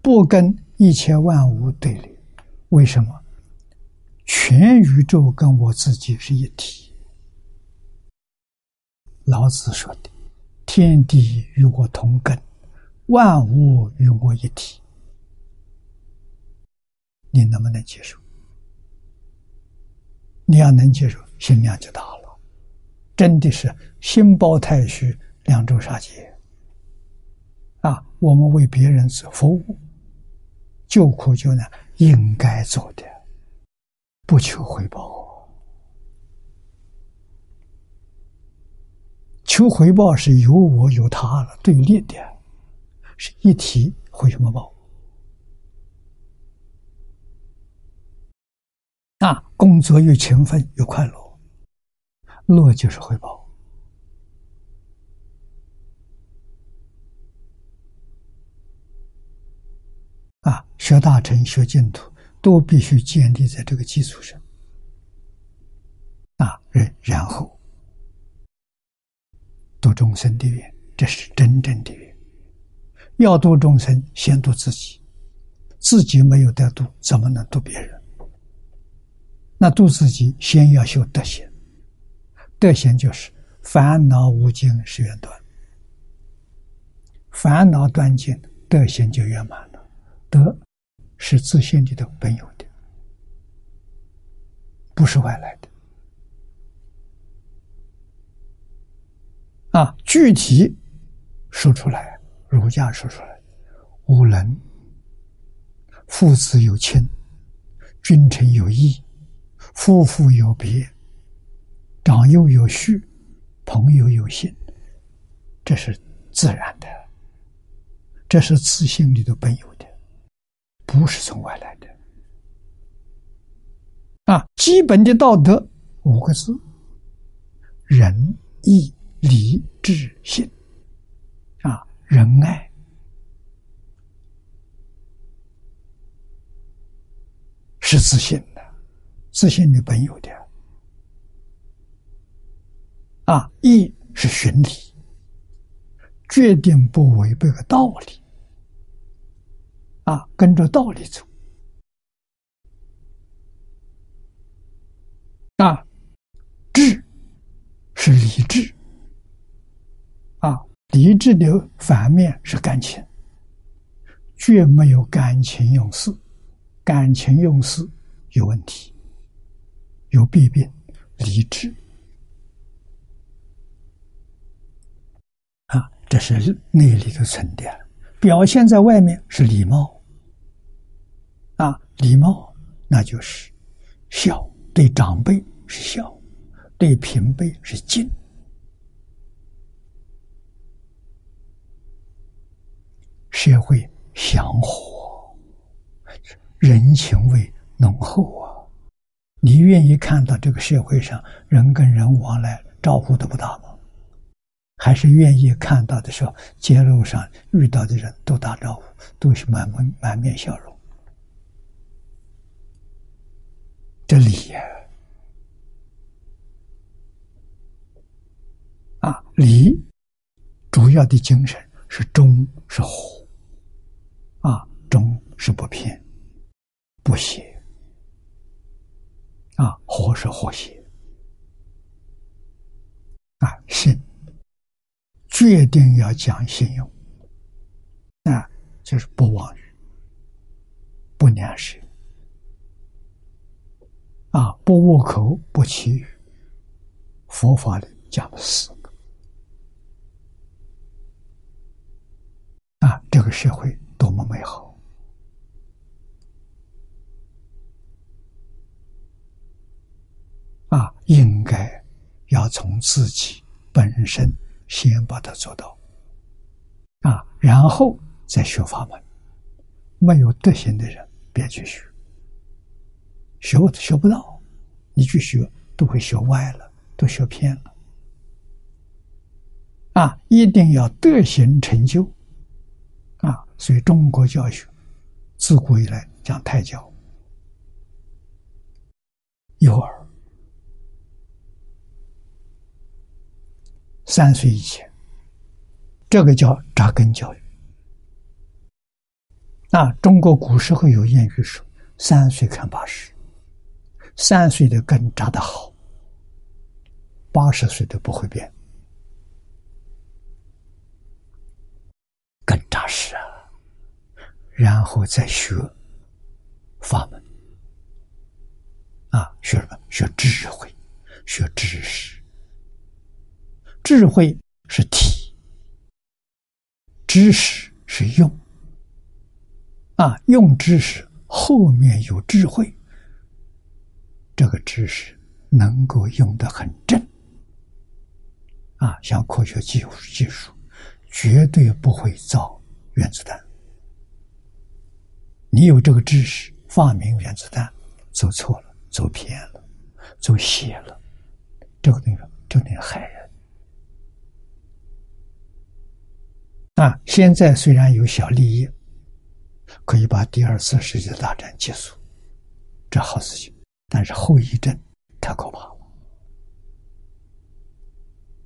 不跟一切万物对立。为什么？全宇宙跟我自己是一体。老子说的：“天地与我同根，万物与我一体。”你能不能接受？你要能接受，心量就大了。真的是心包太虚，两周杀劫。啊，我们为别人做服务，救苦救难，应该做的，不求回报。求回报是有我有他了，对立的，是一体回什么报？啊，工作越勤奋越快乐，乐就是回报。啊，学大乘、学净土，都必须建立在这个基础上。啊，然然后。度众生的缘，这是真正的缘。要度众生，先度自己，自己没有得度，怎么能度别人？那度自己，先要修德行。德行就是烦恼无尽是缘断，烦恼断尽，德行就圆满了。德是自信里头本有的，不是外来的。啊，具体说出来，儒家说出来，无能，父子有亲，君臣有义，夫妇有别，长幼有序，朋友有信，这是自然的，这是自信里的本有的，不是从外来的。啊，基本的道德五个字：仁义。礼智信啊，仁爱是自信的，自信的本有的啊。义是循理，决定不违背个道理啊，跟着道理走啊。智是理智。啊，理智的反面是感情，绝没有感情用事，感情用事有问题，有弊病，理智啊，这是内里的沉淀，表现在外面是礼貌，礼貌那就是孝，对长辈是孝，对平辈是敬。社会祥和，人情味浓厚啊！你愿意看到这个社会上人跟人往来招呼都不打吗？还是愿意看到的时候，街路上遇到的人都打招呼，都是满满满面笑容？这礼呀，啊，礼主要的精神是忠是和。啊，忠是不偏不邪，啊，和是和谐，啊，信决定要讲信用，啊，就是不妄语，不两舌，啊，不误口，不欺，佛法里讲的四个，啊，这个社会。多么美好！啊，应该要从自己本身先把它做到，啊，然后再学法门。没有德行的人，别去学，学学不到，你去学都会学歪了，都学偏了。啊，一定要德行成就。啊，所以中国教学自古以来讲胎教，幼儿三岁以前，这个叫扎根教育。啊，中国古时候有谚语说：“三岁看八十，三岁的根扎得好，八十岁都不会变。”更扎实啊！然后再学法门啊，学什么？学智慧，学知识。智慧是体，知识是用啊。用知识后面有智慧，这个知识能够用得很正啊，像科学技术技术。绝对不会造原子弹。你有这个知识，发明原子弹，走错了，走偏了，走邪了，这个地方就能害人。啊，现在虽然有小利益，可以把第二次世界大战结束，这好事情，但是后遗症太可怕了。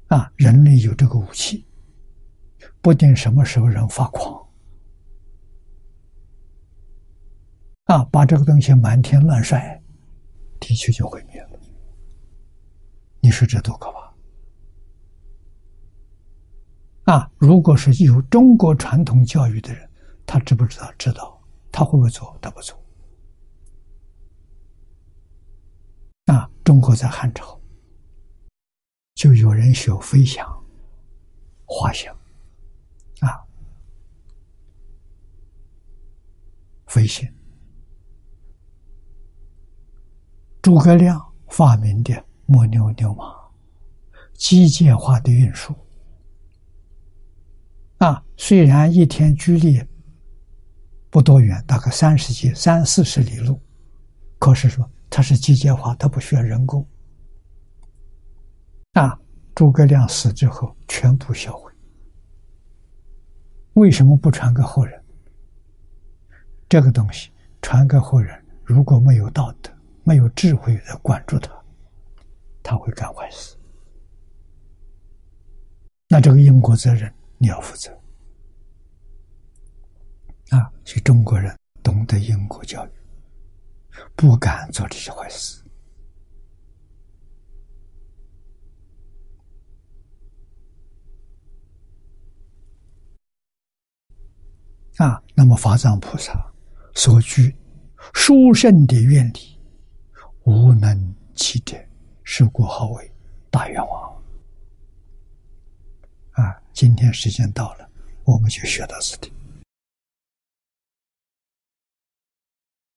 啊，人类有这个武器。不定什么时候人发狂，啊，把这个东西满天乱甩，地球就毁灭了。你说这多可怕！啊，如果是有中国传统教育的人，他知不知道？知道，他会不会做？他不做。啊，中国在汉朝就有人学飞翔、滑翔。啊，飞行。诸葛亮发明的木牛牛马，机械化的运输。啊，虽然一天距离不多远，大概三十几、三四十里路，可是说它是机械化，它不需要人工。啊，诸葛亮死之后，全部销毁。为什么不传给后人？这个东西传给后人，如果没有道德、没有智慧来管住他，他会干坏事。那这个因果责任你要负责啊！所以中国人懂得因果教育，不敢做这些坏事。啊，那么法藏菩萨所具殊胜的愿力，无能其者，是故号为大愿王。啊，今天时间到了，我们就学到此地。